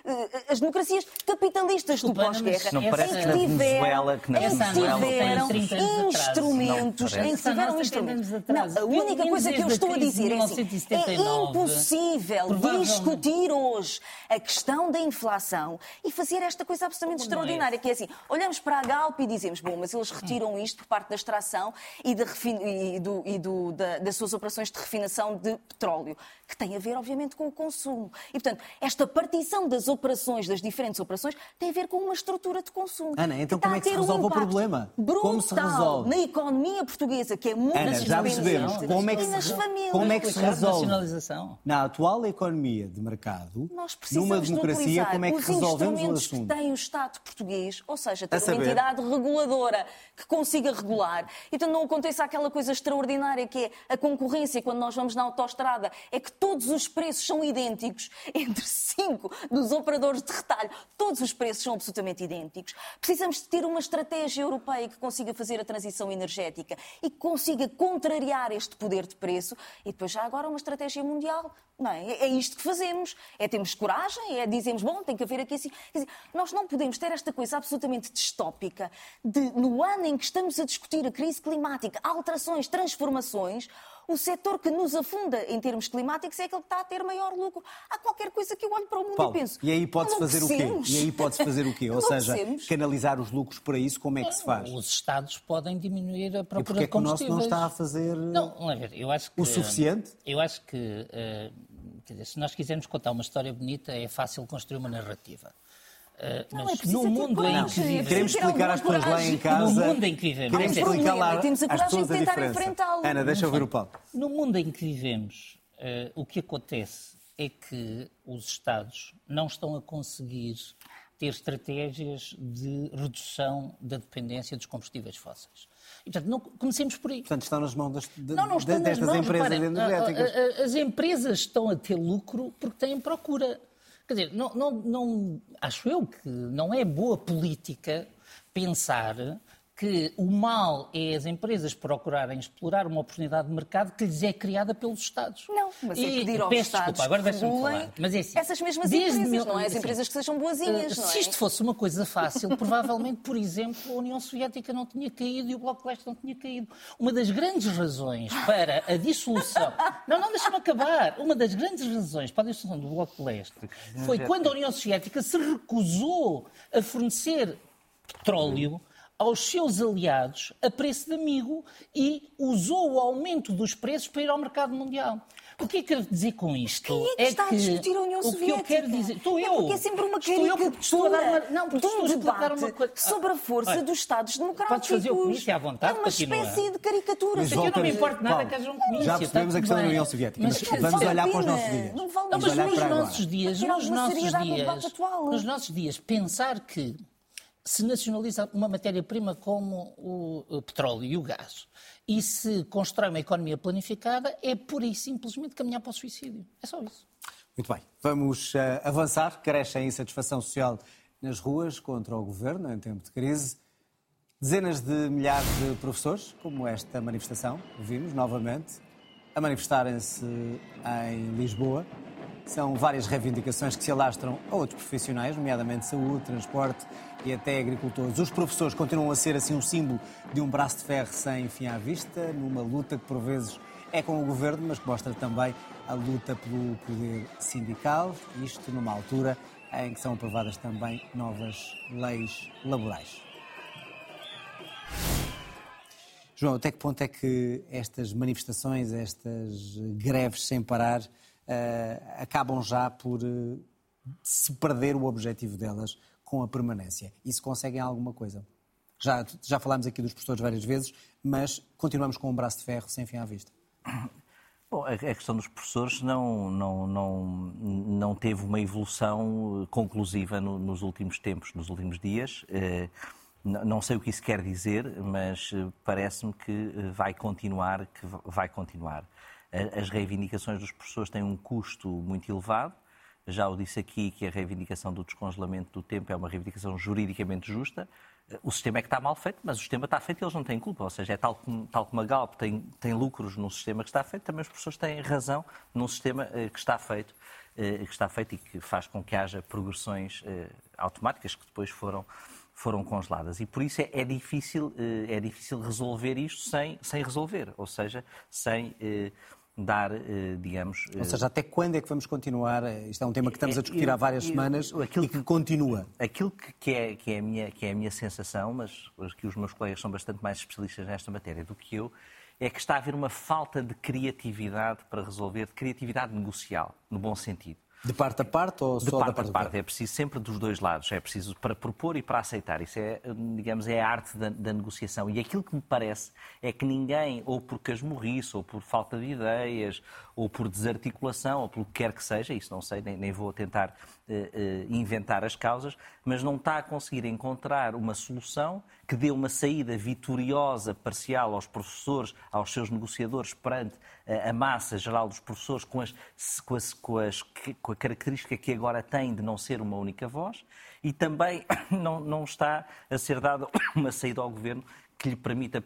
Speaker 4: eh, as democracias capitalistas do pós-guerra.
Speaker 3: Não parece que na Venezuela,
Speaker 4: que na Venezuela tiveram instrumentos, em que tiveram instrumentos. Não, a única coisa que eu estou a dizer é assim, é impossível discutir hoje a questão da inflação e fazer esta coisa absolutamente extraordinária, que é assim, olhamos para a Galp e dizemos, bom, mas eles retiram isto por parte da extração e, refin... e, do, e do, da, das suas operações de refinação de petróleo, que tem a ver, obviamente, com o consumo. E, portanto, esta partição das operações, das diferentes operações, tem a ver com uma estrutura de consumo.
Speaker 1: Ana, então como é que se resolve um o problema? Como se resolve?
Speaker 4: Na economia portuguesa, que é muito
Speaker 1: Ana, já percebemos. Como é que se, como é que se resolve? Na atual economia de mercado, numa democracia, como é que resolvemos o assunto?
Speaker 4: que tem o Estado português, ou seja, ter uma entidade reguladora que consiga regular. Então não aconteça aquela coisa extraordinária que é a concorrência quando nós vamos na autoestrada, é que todos os preços são idênticos entre cinco dos operadores de retalho, todos os preços são absolutamente idênticos. Precisamos de ter uma estratégia europeia que consiga fazer a transição energética e que consiga contrariar este poder de preço e depois já agora uma estratégia mundial. Não é? é isto que fazemos. É termos coragem, é dizemos, bom, tem que haver aqui assim. Quer dizer, nós não podemos ter esta coisa absolutamente distópica de, no ano em que estamos a discutir a crise climática, alterações, transformações, O setor que nos afunda em termos climáticos é aquele que está a ter maior lucro. Há qualquer coisa que eu olho para o mundo
Speaker 1: Paulo,
Speaker 4: e penso.
Speaker 1: e aí pode-se fazer o quê? E aí pode-se fazer o quê? Ou seja, canalizar os lucros para isso, como é que se faz?
Speaker 5: Os Estados podem diminuir a procura
Speaker 1: e porque é
Speaker 5: de combustíveis.
Speaker 1: que o nosso não está a fazer
Speaker 5: não, é ver, eu acho que,
Speaker 1: o suficiente?
Speaker 5: Eu acho que, uh, dizer, se nós quisermos contar uma história bonita, é fácil construir uma narrativa. Uh,
Speaker 4: não,
Speaker 5: mas
Speaker 4: é
Speaker 5: no mundo em que vivemos.
Speaker 1: Queremos explicar às pessoas lá em casa.
Speaker 5: No mundo em que vivemos.
Speaker 1: Queremos explicar lá pessoas a diferença. Ana, deixa eu ver o Paulo.
Speaker 5: No mundo em que vivemos, uh, o que acontece é que os Estados não estão a conseguir ter estratégias de redução da dependência dos combustíveis fósseis. E, portanto, não, comecemos por aí.
Speaker 1: Portanto, estão nas mãos das, de,
Speaker 5: não, não
Speaker 1: destas
Speaker 5: mãos,
Speaker 1: empresas
Speaker 5: reparem,
Speaker 1: energéticas.
Speaker 5: As empresas estão a ter lucro porque têm procura. Quer dizer, não, não, não, acho eu que não é boa política pensar que o mal é as empresas procurarem explorar uma oportunidade de mercado que lhes é criada pelos Estados.
Speaker 4: Não, mas é pedir aos
Speaker 5: peço
Speaker 4: Estados
Speaker 5: desculpa, agora deixa-me falar. Mas é assim,
Speaker 4: essas mesmas empresas,
Speaker 5: mil,
Speaker 4: não é? As
Speaker 5: assim,
Speaker 4: empresas que sejam boazinhas,
Speaker 5: uh,
Speaker 4: não é?
Speaker 5: Se isto fosse uma coisa fácil, provavelmente, por exemplo, a União Soviética não tinha caído e o Bloco de Leste não tinha caído. Uma das grandes razões para a dissolução... Não, não, deixa-me acabar. Uma das grandes razões para a dissolução do Bloco de Leste foi quando a União Soviética se recusou a fornecer petróleo aos seus aliados a preço de amigo e usou o aumento dos preços para ir ao mercado mundial. O que é que eu quero dizer com isto?
Speaker 4: Quem é que está
Speaker 5: que
Speaker 4: a discutir a União
Speaker 5: o
Speaker 4: Soviética?
Speaker 5: que eu quero dizer, estou eu.
Speaker 4: É porque é sempre uma
Speaker 5: estou eu porque estou a dar uma,
Speaker 4: caricatura
Speaker 5: não, porque
Speaker 4: de um
Speaker 5: estou a explicar
Speaker 4: debate
Speaker 5: uma coisa.
Speaker 4: sobre a força
Speaker 5: Olha,
Speaker 4: dos Estados democráticos.
Speaker 5: Podes fazer o comício à vontade,
Speaker 4: É uma
Speaker 5: continua.
Speaker 4: espécie de caricatura.
Speaker 1: Mas
Speaker 5: que eu não me importo nada
Speaker 1: Paulo,
Speaker 5: que haja um comício.
Speaker 1: Já percebemos a questão da União. Soviética,
Speaker 5: Mas,
Speaker 1: mas vamos olhar para os nossos dias.
Speaker 4: Não vale
Speaker 5: Não, mas nos nossos dias, nos nossos dias, nos nossos dias, pensar que se nacionaliza uma matéria-prima como o, petróleo e o gás e se constrói uma economia planificada, é pura e simplesmente caminhar para o suicídio. É só isso.
Speaker 1: Muito bem, vamos uh, avançar. Cresce a insatisfação social nas ruas contra o governo em tempo de crise. Dezenas de milhares de professores, como esta manifestação, vimos novamente, a manifestarem-se em Lisboa. São várias reivindicações que se alastram a outros profissionais, nomeadamente saúde, transporte e até agricultores. Os professores continuam a ser assim um símbolo de um braço de ferro sem fim à vista, numa luta que por vezes é com o governo, mas que mostra também a luta pelo poder sindical, isto numa altura em que são aprovadas também novas leis laborais. João, até que ponto é que estas manifestações, estas greves sem parar, uh, acabam já por uh, se perder o objetivo delas com a permanência? E se conseguem alguma coisa? Já, já falámos aqui dos professores várias vezes, mas continuamos com um braço de ferro sem fim à vista.
Speaker 3: Bom, a questão dos professores não, não, não, não teve uma evolução conclusiva no, nos últimos tempos, nos últimos dias. Eh, não sei o que isso quer dizer, mas parece-me que vai continuar, que vai continuar. As reivindicações dos professores têm um custo muito elevado. Já o disse aqui que a reivindicação do descongelamento do tempo é uma reivindicação juridicamente justa. O sistema é que está mal feito, mas o sistema está feito e eles não têm culpa. Ou seja, é tal como, tal como a Galp tem, tem lucros num sistema que está feito, também os professores têm razão num sistema que está feito, que está feito e que faz com que haja progressões automáticas que depois foram foram congeladas. E por isso é, é, difícil, é difícil resolver isto sem, sem resolver, ou seja, sem eh, dar, eh, digamos...
Speaker 1: Ou seja, até quando é que vamos continuar? Isto é um tema que estamos a discutir há várias semanas aquilo e que continua.
Speaker 3: Aquilo que, que, é, que, é a minha, que é a minha sensação, mas que os meus colegas são bastante mais especialistas nesta matéria do que eu, é que está a haver uma falta de criatividade para resolver, de criatividade negocial, no bom sentido.
Speaker 1: De parte a parte ou
Speaker 3: de
Speaker 1: só
Speaker 3: parte
Speaker 1: da parte
Speaker 3: a parte? É preciso sempre dos dois lados. É preciso para propor e para aceitar. Isso é, digamos, é a arte da, da negociação. E aquilo que me parece é que ninguém, ou por casmurrice, ou por falta de ideias, ou por desarticulação, ou pelo que quer que seja, isso não sei, nem, nem vou tentar uh, uh, inventar as causas, mas não está a conseguir encontrar uma solução que dê uma saída vitoriosa, parcial aos professores, aos seus negociadores perante a massa geral dos professores com, as, com, as, com, as, com, a característica que agora tem de não ser uma única voz e também não, não está a ser dada uma saída ao governo que lhe permita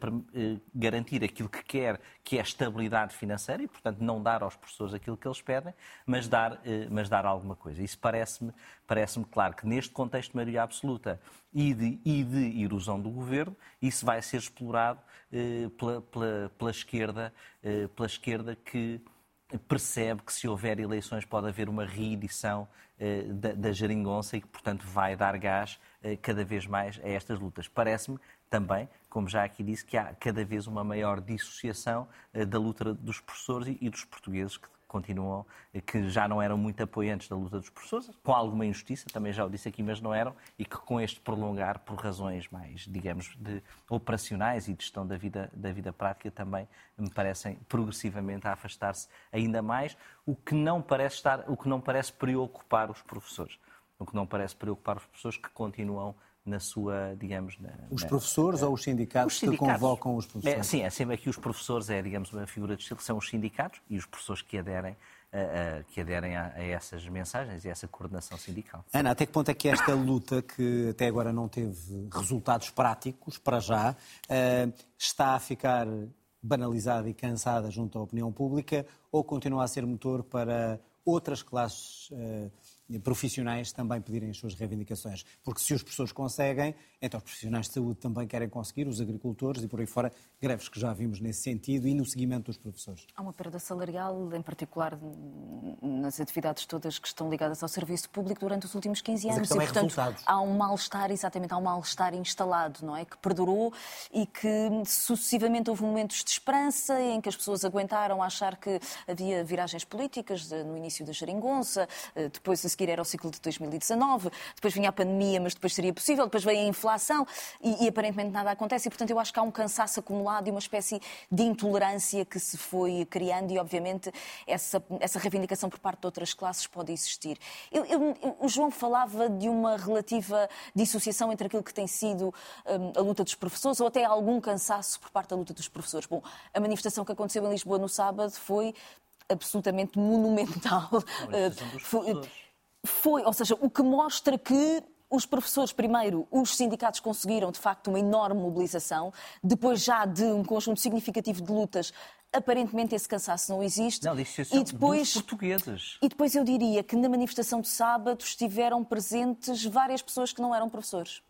Speaker 3: garantir aquilo que quer, que é estabilidade financeira e, portanto, não dar aos professores aquilo que eles pedem, mas dar, mas dar alguma coisa. Isso parece-me parece claro que neste contexto de maioria absoluta e de, e de erosão do governo, isso vai ser explorado pela, pela, pela esquerda, pela esquerda que percebe que se houver eleições pode haver uma reedição eh, da, da geringonça e que, portanto, vai dar gás eh, cada vez mais a estas lutas. Parece-me também, como já aqui disse, que há cada vez uma maior dissociação eh, da luta dos professores e, dos portugueses que continuam, que já não eram muito apoiantes da luta dos professores, com alguma injustiça, também já o disse aqui, mas não eram, e que com este prolongar, por razões mais, digamos, de operacionais e de gestão da vida, da vida prática, também me parecem progressivamente a afastar-se ainda mais, o que não parece estar, o que não parece preocupar os professores, o que não parece preocupar os professores que continuam na sua, digamos... Na,
Speaker 1: os
Speaker 3: na,
Speaker 1: professores ou os sindicatos, os sindicatos, que convocam os professores?
Speaker 3: É, sim, é sempre aqui os professores, é, digamos, uma figura de estilo, são os sindicatos e os professores que aderem, a, a, que aderem a, a, essas mensagens e a essa coordenação sindical.
Speaker 1: Ana, até que ponto é que esta luta, que até agora não teve resultados práticos, para já, uh, está a ficar banalizada e cansada junto à opinião pública ou continua a ser motor para outras classes uh, profissionais também pedirem as suas reivindicações. Porque se os professores conseguem, então os profissionais de saúde também querem conseguir, os agricultores e por aí fora, greves que já vimos nesse sentido e no seguimento dos professores.
Speaker 4: Há uma perda salarial, em particular nas atividades todas que estão ligadas ao serviço público durante os últimos 15 anos.
Speaker 1: Mas a e, é portanto, resultados.
Speaker 4: há um mal-estar, exatamente, há um mal-estar instalado, não é? Que perdurou e que sucessivamente houve momentos de esperança em que as pessoas aguentaram achar que havia viragens políticas no início da geringonça, eh, depois a seguir era o ciclo de 2019, depois vinha a pandemia, mas depois seria possível, depois veio a inflação e, e aparentemente nada acontece. E, portanto, eu acho que há um cansaço acumulado e uma espécie de intolerância que se foi criando e, obviamente, essa, essa reivindicação por parte de outras classes pode existir. Eu, eu, o João falava de uma relativa dissociação entre aquilo que tem sido um, a luta dos professores ou até algum cansaço por parte da luta dos professores. Bom, a manifestação que aconteceu em Lisboa no sábado foi absolutamente monumental. Foi, foi, ou seja, o que mostra que os professores, primeiro, os sindicatos conseguiram, de facto, uma enorme mobilização. Depois, já de um conjunto significativo de lutas, aparentemente esse cansaço não existe.
Speaker 3: Não, e depois, portugueses.
Speaker 4: E depois eu diria que na manifestação de sábado estiveram presentes várias pessoas que não eram professores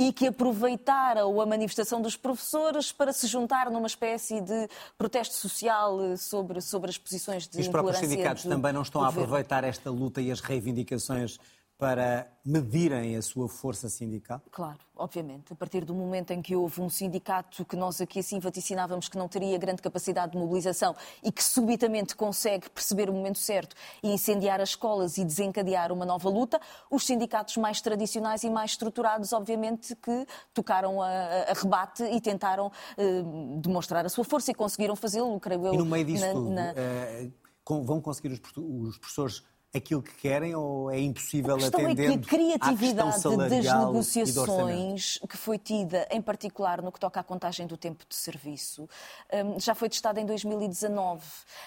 Speaker 4: e que aproveitaram a manifestação dos professores para se juntar numa espécie de protesto social sobre, sobre as posições de
Speaker 1: e os próprios sindicatos também não estão a aproveitar esta luta e as reivindicações para medirem a sua força sindical?
Speaker 4: Claro, obviamente. A partir do momento em que houve um sindicato que nós aqui assim vaticinávamos que não teria grande capacidade de mobilização e que subitamente consegue perceber o momento certo e incendiar as escolas e desencadear uma nova luta, os sindicatos mais tradicionais e mais estruturados, obviamente, que tocaram a, a rebate e tentaram eh, demonstrar a sua força e conseguiram fazê-lo, creio eu.
Speaker 1: E no meio disso na, tudo, na... Eh, vão conseguir os, os professores aquilo que querem ou é impossível atender
Speaker 4: é que a criatividade das negociações que foi tida, em particular no que toca à contagem do tempo de serviço, hum, já foi testada em 2019.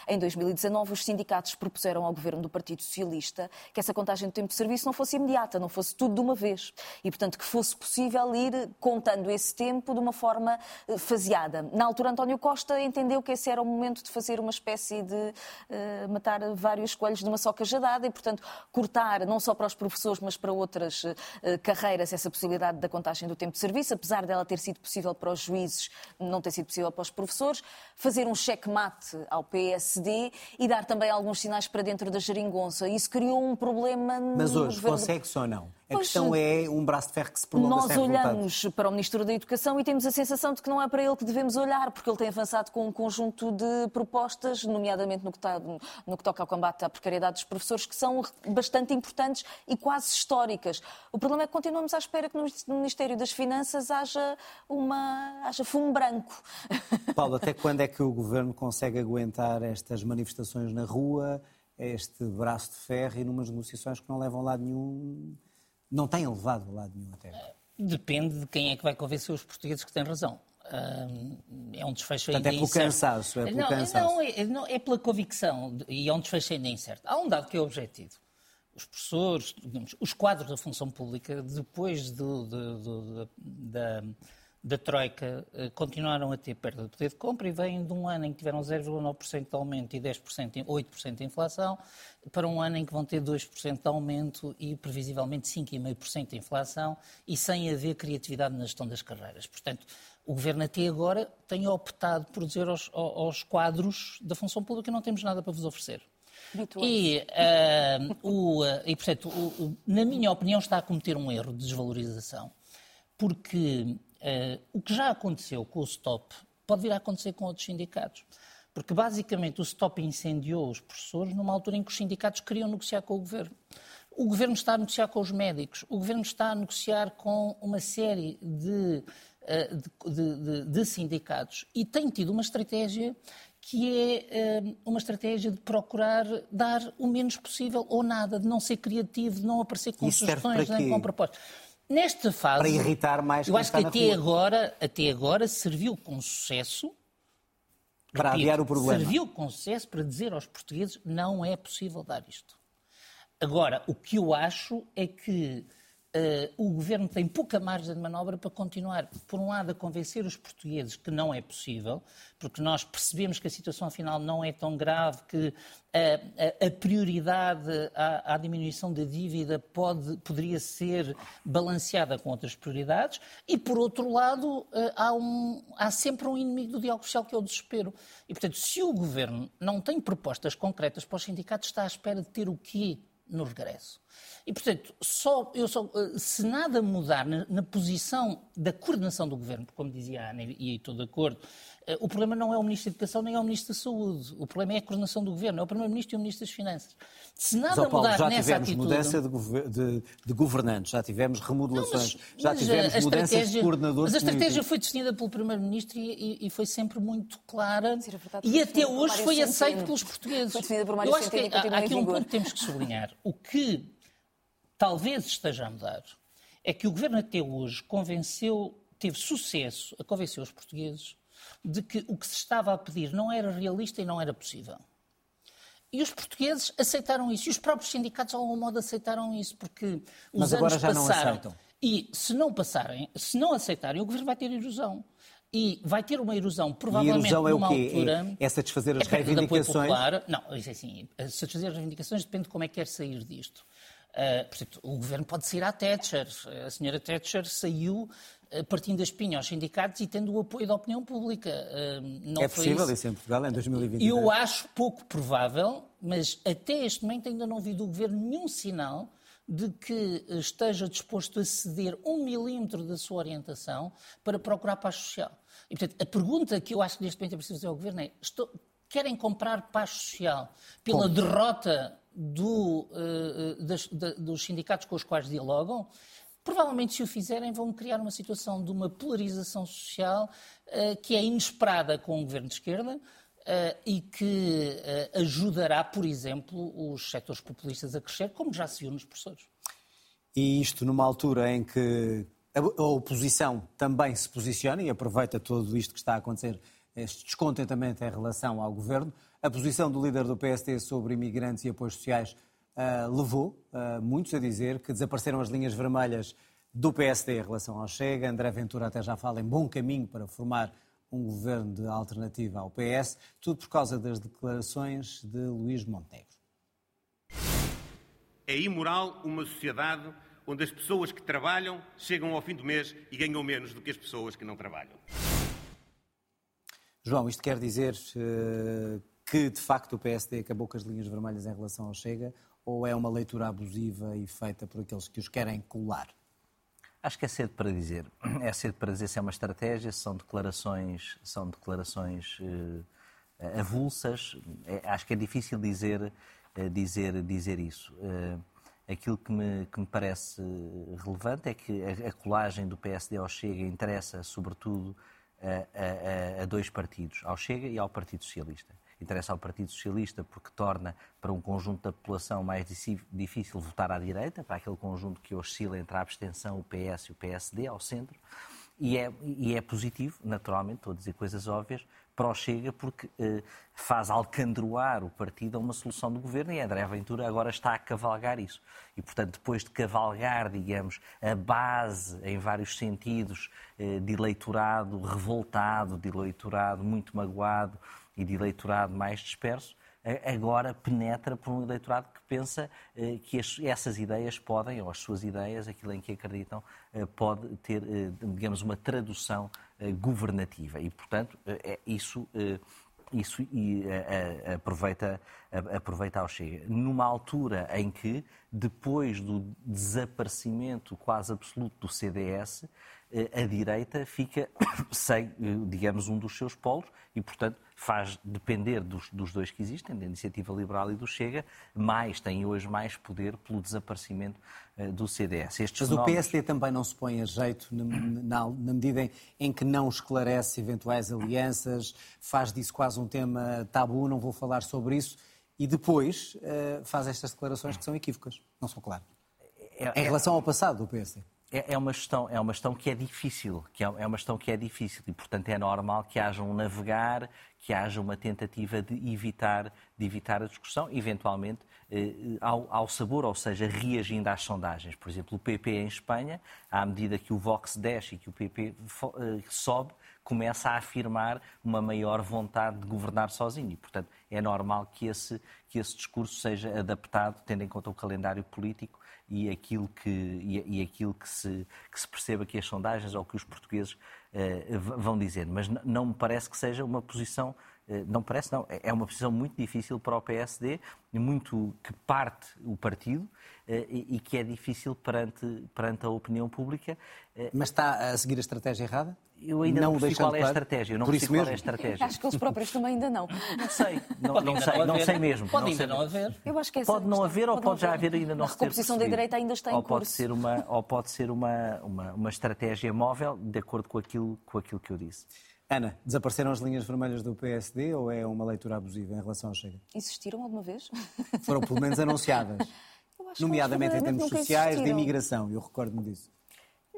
Speaker 4: Em 2019, os sindicatos propuseram ao governo do Partido Socialista que essa contagem do tempo de serviço não fosse imediata, não fosse tudo de uma vez. E, portanto, que fosse possível ir contando esse tempo de uma forma eh, faseada. Na altura, António Costa entendeu que esse era o momento de fazer uma espécie de uh, matar vários coelhos de uma só cajadada e, portanto, cortar não só para os professores, mas para outras uh, carreiras essa possibilidade da contagem do tempo de serviço, apesar dela ter sido possível para os juízes, não ter sido possível para os professores, fazer um checkmate ao PSD e dar também alguns sinais para dentro da geringonça. Isso criou um problema no
Speaker 1: Mas hoje
Speaker 4: governo...
Speaker 1: consegue-se ou não? A pois, questão é um braço de ferro que se prolonga
Speaker 4: Nós olhamos para o Ministro da Educação e temos a sensação de que não é para ele que devemos olhar, porque ele tem avançado com um conjunto de propostas, nomeadamente no que, está, no que toca ao combate à precariedade dos professores, que são bastante importantes e quase históricas. O problema é que continuamos à espera que no Ministério das Finanças haja, uma, haja fumo branco.
Speaker 1: Paulo, até quando é que o Governo consegue aguentar estas manifestações na rua, este braço de ferro e numas negociações que não levam a lado nenhum? Não têm levado a lado nenhum até agora.
Speaker 5: Depende de quem é que vai convencer os portugueses que têm razão. é um desfecho
Speaker 1: ainda Portanto, é pelo cansaço, é pelo
Speaker 5: não,
Speaker 1: cansaço.
Speaker 5: Não, é, não, é pela convicção e é um desfecho ainda incerto. Há um dado que é objetivo. Os professores, digamos, os quadros da função pública, depois do, do, do, da, da Troika eh, continuaram a ter perda de poder de compra e vêm de um ano em que tiveram 0,9% de aumento e 10%, 8% de inflação, para um ano em que vão ter 2% de aumento e previsivelmente 5,5% de inflação e sem haver criatividade na gestão das carreiras. Portanto, o Governo até agora tem optado por dizer aos, aos quadros da função pública não temos nada para vos oferecer. E, uh, o, uh, e, portanto, o, o, na minha opinião, está a cometer um erro de desvalorização, porque Uh, o que já aconteceu com o STOP pode vir a acontecer com outros sindicatos. Porque, basicamente, o STOP incendiou os professores numa altura em que os sindicatos queriam negociar com o governo. O governo está a negociar com os médicos, o governo está a negociar com uma série de, eh, de, de, de sindicatos e tem tido uma estratégia que é eh, uma estratégia de procurar dar o menos possível ou nada, de não ser criativo, de não aparecer com
Speaker 1: Isso
Speaker 5: sugestões nem com propostas. Nesta fase.
Speaker 1: Para irritar mais
Speaker 5: Eu acho que até
Speaker 1: rua.
Speaker 5: agora, até agora serviu com sucesso.
Speaker 1: Para
Speaker 5: repito,
Speaker 1: adiar o problema.
Speaker 5: Serviu com sucesso para dizer aos portugueses não é possível dar isto. Agora, o que eu acho é que uh, o governo tem pouca margem de manobra para continuar, por um lado, a convencer os portugueses que não é possível, porque nós percebemos que a situação afinal não é tão grave, que uh, a, prioridade à, à, diminuição da dívida pode, poderia ser balanceada com outras prioridades, e por outro lado, uh, há, um, há sempre um inimigo do diálogo social que é o desespero. E portanto, se o governo não tem propostas concretas para os sindicatos, está à espera de ter o quê no regresso? E, portanto, só, eu só, eh, se nada mudar na, na, posição da coordenação do governo, como dizia a Ana, e estou de acordo, eh, o problema não é o Ministro da Educação nem é o Ministro da Saúde. O problema é a coordenação do governo, é o Primeiro-Ministro e o Ministro das Finanças. Se nada
Speaker 1: Paulo,
Speaker 5: mudar
Speaker 1: já
Speaker 5: nessa
Speaker 1: tivemos
Speaker 5: atitude...
Speaker 1: mudança de, de, de, governantes, já tivemos remodelações, não, mas, já mas tivemos mudanças de coordenadores
Speaker 5: Mas a estratégia
Speaker 1: políticos.
Speaker 5: foi definida pelo Primeiro-Ministro e, e, e, foi sempre muito clara Sim, verdade, e até hoje foi aceito pelos portugueses.
Speaker 4: Foi definida por
Speaker 5: Eu acho que
Speaker 4: há
Speaker 5: aqui um ponto que temos que sublinhar. O que talvez esteja a mudar é que o governo até hoje convenceu, teve sucesso a convencer os portugueses de que o que se estava a pedir não era realista e não era possível. E os portugueses aceitaram isso. E os próprios sindicatos, de algum modo, aceitaram isso, porque os
Speaker 1: Mas
Speaker 5: anos passaram. E se não passarem, se não aceitarem, o governo vai ter erosão. E vai ter uma erosão, provavelmente,
Speaker 1: e erosão é
Speaker 5: numa
Speaker 1: o quê?
Speaker 5: altura.
Speaker 1: É, é satisfazer as
Speaker 5: é
Speaker 1: reivindicações?
Speaker 5: Popular. Não, isso é assim. Satisfazer as reivindicações depende de como é que quer sair disto. Uh, portanto, o governo pode sair à Thatcher. A senhora Thatcher saiu uh, partindo da espinha aos sindicatos e tendo o apoio da opinião pública. Uh,
Speaker 1: não é possível isso. isso em Portugal em 2023?
Speaker 5: Eu acho pouco provável, mas até este momento ainda não vi do governo nenhum sinal de que esteja disposto a ceder um milímetro da sua orientação para procurar paz social. E, portanto, a pergunta que eu acho que neste momento é preciso fazer ao governo é: estou, querem comprar paz social pela Como? derrota do, uh, das, da, dos sindicatos com os quais dialogam, provavelmente, se o fizerem, vão criar uma situação de uma polarização social uh, que é inesperada com o governo de esquerda. Uh, e que ajudará, por exemplo, os setores populistas a crescer, como já se viu nos professores.
Speaker 1: E isto numa altura em que a oposição também se posiciona e aproveita tudo isto que está a acontecer, este descontentamento em relação ao governo, a posição do líder do PSD sobre imigrantes e apoios sociais uh, levou uh, muitos a dizer que desapareceram as linhas vermelhas do PSD em relação ao Chega. André Ventura até já fala em bom caminho para formar um governo de alternativa ao PS, tudo por causa das declarações de Luís Montenegro.
Speaker 6: É imoral uma sociedade onde as pessoas que trabalham chegam ao fim do mês e ganham menos do que as pessoas que não trabalham.
Speaker 1: João, isto quer dizer uh, que de facto o PSD acabou com as linhas vermelhas em relação ao Chega ou é uma leitura abusiva e feita por aqueles que os querem colar?
Speaker 3: Acho que é cedo para dizer. É cedo para dizer se é uma estratégia, se são declarações, são declarações uh, avulsas. É, acho que é difícil dizer, uh, dizer, dizer isso. Uh, aquilo que me, que me parece relevante é que a, a colagem do PSD ao Chega interessa, sobretudo, a, a, a dois partidos, ao Chega e ao Partido Socialista interessa ao Partido Socialista porque torna para um conjunto da população mais difícil votar à direita, para aquele conjunto que oscila entre a abstenção, o PS e o PSD, ao centro. E é, e é positivo, naturalmente, estou a dizer coisas óbvias, para o Chega porque eh, faz alcandroar o partido a uma solução do governo e André Ventura agora está a cavalgar isso. E, portanto, depois de cavalgar, digamos, a base, em vários sentidos, eh, de eleitorado revoltado, de eleitorado muito magoado e de eleitorado mais disperso, agora penetra por um eleitorado que pensa eh, que essas ideias podem, ou as suas ideias, aquilo em que acreditam, eh, pode ter, eh, digamos, uma tradução governativa. E, portanto, é isso isso aproveita, aproveita ao Chega. Numa altura em que, depois do desaparecimento quase absoluto do CDS, a direita fica sem, digamos, um dos seus polos e, portanto, faz depender dos, dos, dois que existem, da Iniciativa Liberal e do Chega, mais, tem hoje mais poder pelo desaparecimento uh, do CDS.
Speaker 1: Estes Mas o PSD também não se põe a jeito na, na, na, medida em que não esclarece eventuais alianças, faz disso quase um tema tabu, não vou falar sobre isso, e depois uh, faz estas declarações que são equívocas, não são claras. É, em relação ao passado do PSD
Speaker 3: é, é, uma gestão, é uma gestão que é difícil, que é, é uma gestão que é difícil e, portanto, é normal que haja um navegar, que haja uma tentativa de evitar, de evitar a discussão, eventualmente eh, ao, ao, sabor, ou seja, reagindo às sondagens. Por exemplo, o PP em Espanha, à medida que o Vox desce e que o PP eh, sobe, começa a afirmar uma maior vontade de governar sozinho. E, portanto, é normal que esse, que esse discurso seja adaptado, tendo em conta o calendário político e aquilo que, e, e aquilo que, se, que se perceba que as sondagens ou que os portugueses uh, vão dizer. Mas não me parece que seja uma posição não parece, não. É, é uma posição muito difícil para o PSD, muito que parte o partido eh, e que é difícil perante, perante a opinião pública.
Speaker 1: Mas está a seguir a estratégia errada?
Speaker 3: Eu ainda não, não percebi qual é a estratégia. Eu não
Speaker 1: Por isso
Speaker 3: mesmo?
Speaker 1: qual é
Speaker 3: a estratégia.
Speaker 4: Acho que eles próprios também ainda não.
Speaker 3: Não sei. Não, não sei, não, sei mesmo.
Speaker 5: Pode
Speaker 3: não
Speaker 5: ainda não haver.
Speaker 4: Eu acho que
Speaker 3: é pode não haver ou pode já haver ainda não
Speaker 4: A recomposição da direita ainda está em
Speaker 3: ou Pode ser uma, ou pode ser uma, uma, uma estratégia móvel de acordo com aquilo, com aquilo que eu disse.
Speaker 1: Ana, desapareceram as linhas vermelhas do PSD ou é uma leitura abusiva em relação ao Chega?
Speaker 4: Existiram alguma vez?
Speaker 1: Foram pelo menos anunciadas. Nomeadamente em termos sociais, de imigração, eu recordo-me disso.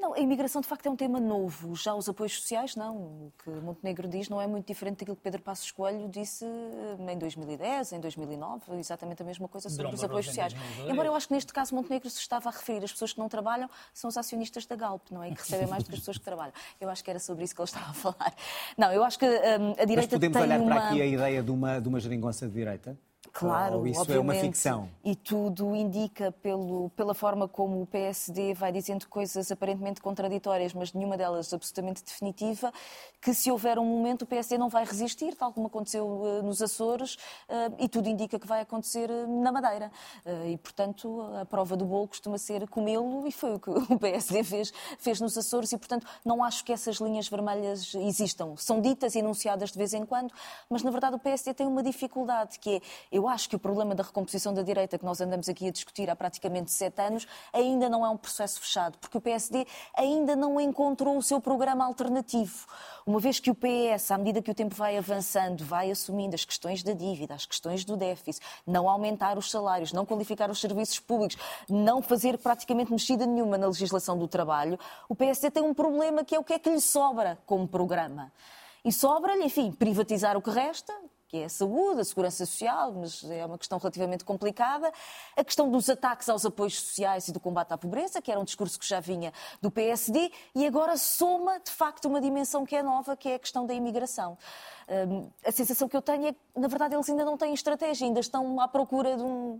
Speaker 4: Não, a imigração de facto é um tema novo. Já os apoios sociais, não. O que Montenegro diz não é muito diferente daquilo que Pedro Passos Coelho disse eh, em 2010, em 2009, exatamente a mesma coisa sobre os apoios sociais. Embora eu acho que neste caso Montenegro se estava a referir, as pessoas que não trabalham são os acionistas da Galp, não é? Que recebem mais do que as pessoas que trabalham. Eu acho que era sobre isso que ele estava a falar. Não, eu acho que um, a direita
Speaker 1: Mas podemos olhar
Speaker 4: uma...
Speaker 1: para aqui a ideia de uma, de uma geringonça de direita?
Speaker 4: Claro,
Speaker 1: Ou isso
Speaker 4: obviamente.
Speaker 1: é uma ficção?
Speaker 4: E tudo indica, pelo, pela forma como o PSD vai dizendo coisas aparentemente contraditórias, mas nenhuma delas absolutamente definitiva, que se houver um momento o PSD não vai resistir, tal como aconteceu uh, nos Açores, uh, e tudo indica que vai acontecer uh, na Madeira. e, portanto, a prova do bolo costuma ser comê-lo, e foi o que o PSD fez, fez nos Açores, e, portanto, não acho que essas linhas vermelhas existam. São ditas e enunciadas de vez em quando, mas, na verdade, o PSD tem uma dificuldade, que é, eu eu acho que o problema da recomposição da direita que nós andamos aqui a discutir há praticamente sete anos ainda não é um processo fechado, porque o PSD ainda não encontrou o seu programa alternativo. Uma vez que o PS, à medida que o tempo vai avançando, vai assumindo as questões da dívida, as questões do déficit, não aumentar os salários, não qualificar os serviços públicos, não fazer praticamente mexida nenhuma na legislação do trabalho, o PSD tem um problema que é o que é que lhe sobra como programa. E sobra-lhe, enfim, privatizar o que resta, que é a saúde, a segurança social, mas é uma questão relativamente complicada. A questão dos ataques aos apoios sociais e do combate à pobreza, que era um discurso que já vinha do PSD, e agora soma, de facto, uma dimensão que é nova, que é a questão da imigração. Hum, a sensação que eu tenho é que, na verdade, eles ainda não têm estratégia, ainda estão à procura de um.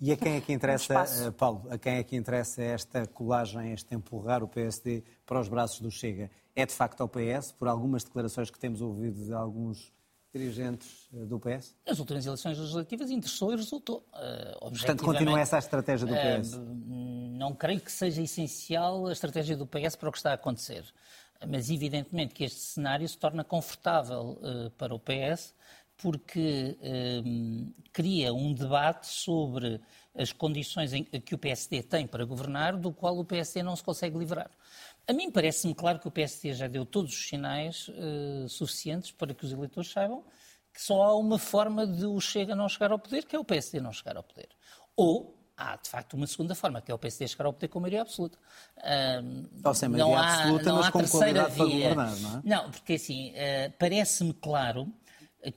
Speaker 1: E a quem é que interessa, um Paulo, a quem é que interessa esta colagem, este empurrar o PSD para os braços do Chega? É de facto ao PS, por algumas declarações que temos ouvido de alguns dirigentes eh, do PS?
Speaker 5: As últimas eleições legislativas interessou e resultou.
Speaker 1: Uh, Portanto, continua essa a estratégia do PS? Uh,
Speaker 5: não creio que seja essencial a estratégia do PS para o que está a acontecer. Mas, evidentemente, que este cenário se torna confortável uh, para o PS porque cria um debate sobre as condições em, que o PSD tem para governar, do qual o PSD não se consegue livrar. A mim parece-me claro que o PSD já deu todos os sinais uh, suficientes para que os eleitores saibam que só há uma forma de o Chega não chegar ao poder, que é o PSD não chegar ao poder. Ou há de facto uma segunda forma, que é o PSD chegar ao poder com maioria absoluta.
Speaker 1: Ou sem maioria
Speaker 5: não há,
Speaker 1: absoluta,
Speaker 5: não
Speaker 1: mas
Speaker 5: há
Speaker 1: com
Speaker 5: terceira via.
Speaker 1: governar, não é?
Speaker 5: Não, porque assim, uh, parece-me claro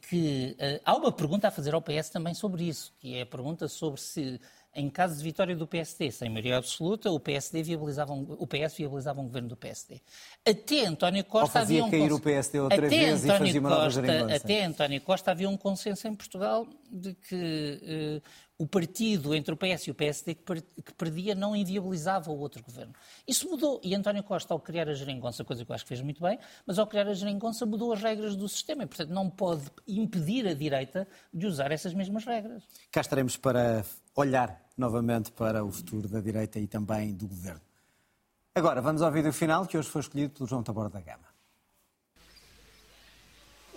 Speaker 5: que uh, há uma pergunta a fazer ao PS também sobre isso, que é a pergunta sobre se em caso de vitória do PSD sem maioria absoluta, o PSD viabilizava um, o PS viabilizava um governo do PSD. Até António Costa
Speaker 1: Ou fazia
Speaker 5: havia um
Speaker 1: cair
Speaker 5: cons...
Speaker 1: o PSD outra
Speaker 5: até
Speaker 1: vez
Speaker 5: António
Speaker 1: e fazia uma nova
Speaker 5: Costa,
Speaker 1: geringonça.
Speaker 5: Até António Costa havia um consenso em Portugal de que uh, o partido entre o PS e o PSD que perdia não inviabilizava o outro governo. Isso mudou e António Costa, ao criar a geringonça, coisa que eu acho que fez muito bem, mas ao criar a geringonça mudou as regras do sistema e, portanto, não pode impedir a direita de usar essas mesmas regras.
Speaker 1: Cá estaremos para olhar novamente para o futuro da direita e também do governo. Agora, vamos ao vídeo final que hoje foi escolhido pelo João Tabor da Gama.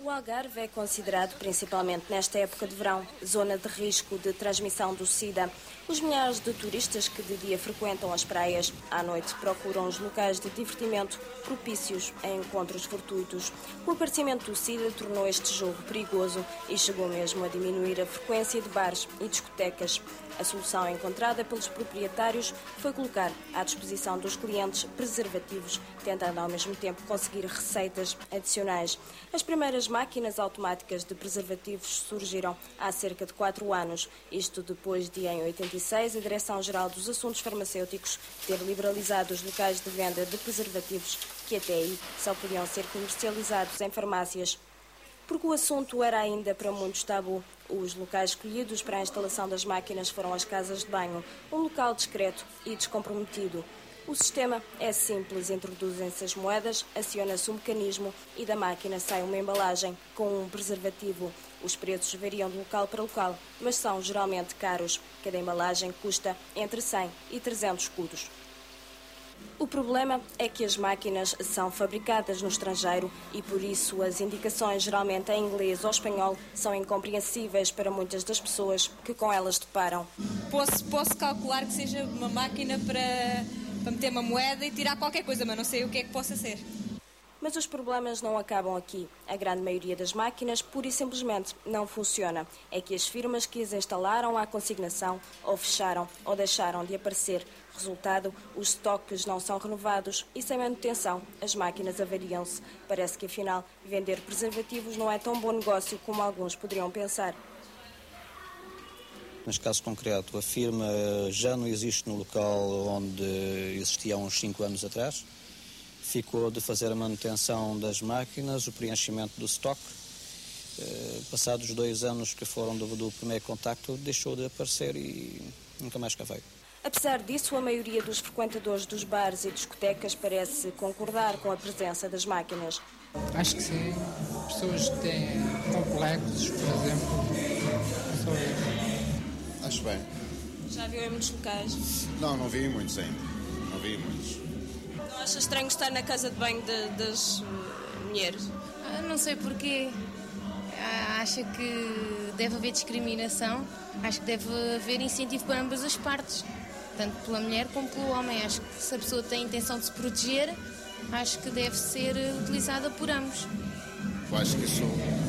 Speaker 7: O Algarve é considerado, principalmente nesta época de verão, zona de risco de transmissão do SIDA. Os milhares de turistas que de dia frequentam as praias, à noite procuram os locais de divertimento propícios a encontros fortuitos. O aparecimento do SIDA tornou este jogo perigoso e chegou mesmo a diminuir a frequência de bares e discotecas. A solução encontrada pelos proprietários foi colocar à disposição dos clientes preservativos, tentando ao mesmo tempo conseguir receitas adicionais. As primeiras máquinas automáticas de preservativos surgiram há cerca de quatro anos, isto depois de, em 86, a Direção-Geral dos Assuntos Farmacêuticos ter liberalizado os locais de venda de preservativos que até aí só podiam ser comercializados em farmácias porque o assunto era ainda para muitos tabu. Os locais escolhidos para a instalação das máquinas foram as casas de banho, um local discreto e descomprometido. O sistema é simples, introduzem-se as moedas, aciona-se um mecanismo e da máquina sai uma embalagem com um preservativo. Os preços variam de local para local, mas são geralmente caros. Cada embalagem custa entre 100 e 300 escudos. O problema é que as máquinas são fabricadas no estrangeiro e por isso as indicações, geralmente em inglês ou espanhol, são incompreensíveis para muitas das pessoas que com elas deparam.
Speaker 8: Posso, posso calcular que seja uma máquina para, para meter uma moeda e tirar qualquer coisa, mas não sei o que é que possa ser.
Speaker 7: Mas os problemas não acabam aqui. A grande maioria das máquinas, pura e simplesmente, não funciona. É que as firmas que as instalaram à consignação ou fecharam ou deixaram de aparecer. Resultado, os estoques não são renovados e, sem manutenção, as máquinas avariam-se. Parece que, afinal, vender preservativos não é tão bom negócio como alguns poderiam pensar.
Speaker 9: Neste caso concreto, a firma já não existe no local onde existia há uns 5 anos atrás. Ficou de fazer a manutenção das máquinas, o preenchimento do estoque. Eh, passados dois anos que foram do, do primeiro contacto, deixou de aparecer e nunca mais cá veio.
Speaker 7: Apesar disso, a maioria dos frequentadores dos bares e discotecas parece concordar com a presença das máquinas.
Speaker 10: Acho que sim. Pessoas que têm complexos, por exemplo. Só
Speaker 11: Acho bem.
Speaker 8: Já viu em muitos locais?
Speaker 11: Não, não vi muitos ainda. Não vi muitos.
Speaker 8: Não acha estranho estar na casa de banho de, das uh, mulheres?
Speaker 12: Ah, não sei porquê. Ah, acho que deve haver discriminação. Acho que deve haver incentivo para ambas as partes. Tanto pela mulher como pelo homem. Acho que se a pessoa tem a intenção de se proteger, acho que deve ser utilizada por ambos.
Speaker 11: Eu acho que isso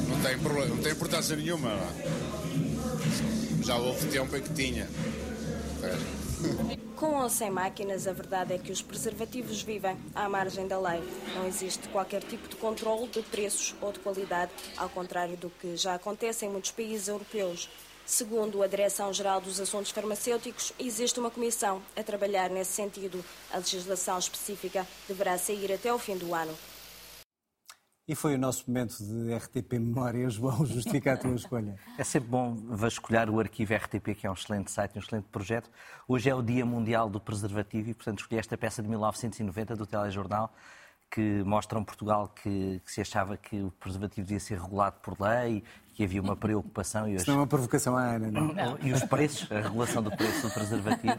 Speaker 11: não tem, problema, não tem importância nenhuma. É? Já houve tempo em que tinha.
Speaker 7: Com ou sem máquinas, a verdade é que os preservativos vivem à margem da lei. Não existe qualquer tipo de controle de preços ou de qualidade, ao contrário do que já acontece em muitos países europeus. Segundo a Direção-Geral dos Assuntos Farmacêuticos, existe uma comissão a trabalhar nesse sentido. A legislação específica deverá sair até o fim do ano.
Speaker 1: E foi o nosso momento de RTP Memória. João, justifica a tua escolha.
Speaker 3: É sempre bom vasculhar o arquivo RTP, que é um excelente site, um excelente projeto. Hoje é o Dia Mundial do Preservativo e, portanto, escolhi esta peça de 1990 do telejornal que mostra um Portugal que, que, se achava que o preservativo devia ser regulado por lei, que havia uma preocupação. E hoje...
Speaker 1: Isso não é uma provocação à Ana, não?
Speaker 3: não. E os preços, a regulação do preço do preservativo.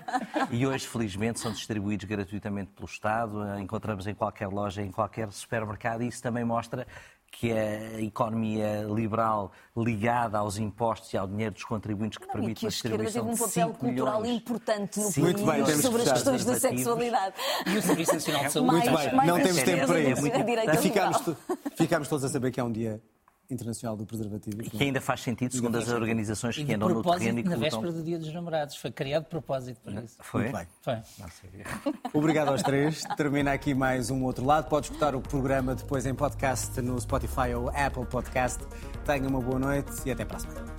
Speaker 3: E hoje, felizmente, são distribuídos gratuitamente pelo Estado, encontramos em qualquer loja, em qualquer supermercado, e isso também mostra que a economia liberal ligada aos impostos e ao dinheiro dos contribuintes que
Speaker 4: não,
Speaker 3: permite
Speaker 4: a
Speaker 3: distribuição
Speaker 4: teve um papel cultural
Speaker 3: milhões.
Speaker 4: importante no
Speaker 3: Sim.
Speaker 1: Bem,
Speaker 4: país
Speaker 1: temos
Speaker 4: sobre as
Speaker 1: que
Speaker 4: questões da sexualidade.
Speaker 5: E o Serviço Nacional de Saúde.
Speaker 1: Muito
Speaker 4: Mais-
Speaker 1: bem,
Speaker 4: mais
Speaker 1: não temos tempo para isso.
Speaker 4: direita
Speaker 1: E ficámos, ficámos todos a saber que é um dia Internacional do Preservativo.
Speaker 3: E que ainda faz sentido, segundo as organizações que andam no terreno e que
Speaker 5: na véspera do Dia dos Namorados. Foi criado de propósito para isso.
Speaker 3: Foi?
Speaker 1: Muito bem.
Speaker 5: Foi.
Speaker 1: Obrigado aos três. Termina aqui mais um outro lado. Pode escutar o programa depois em podcast no Spotify ou Apple Podcast. Tenha uma boa noite e até para a semana.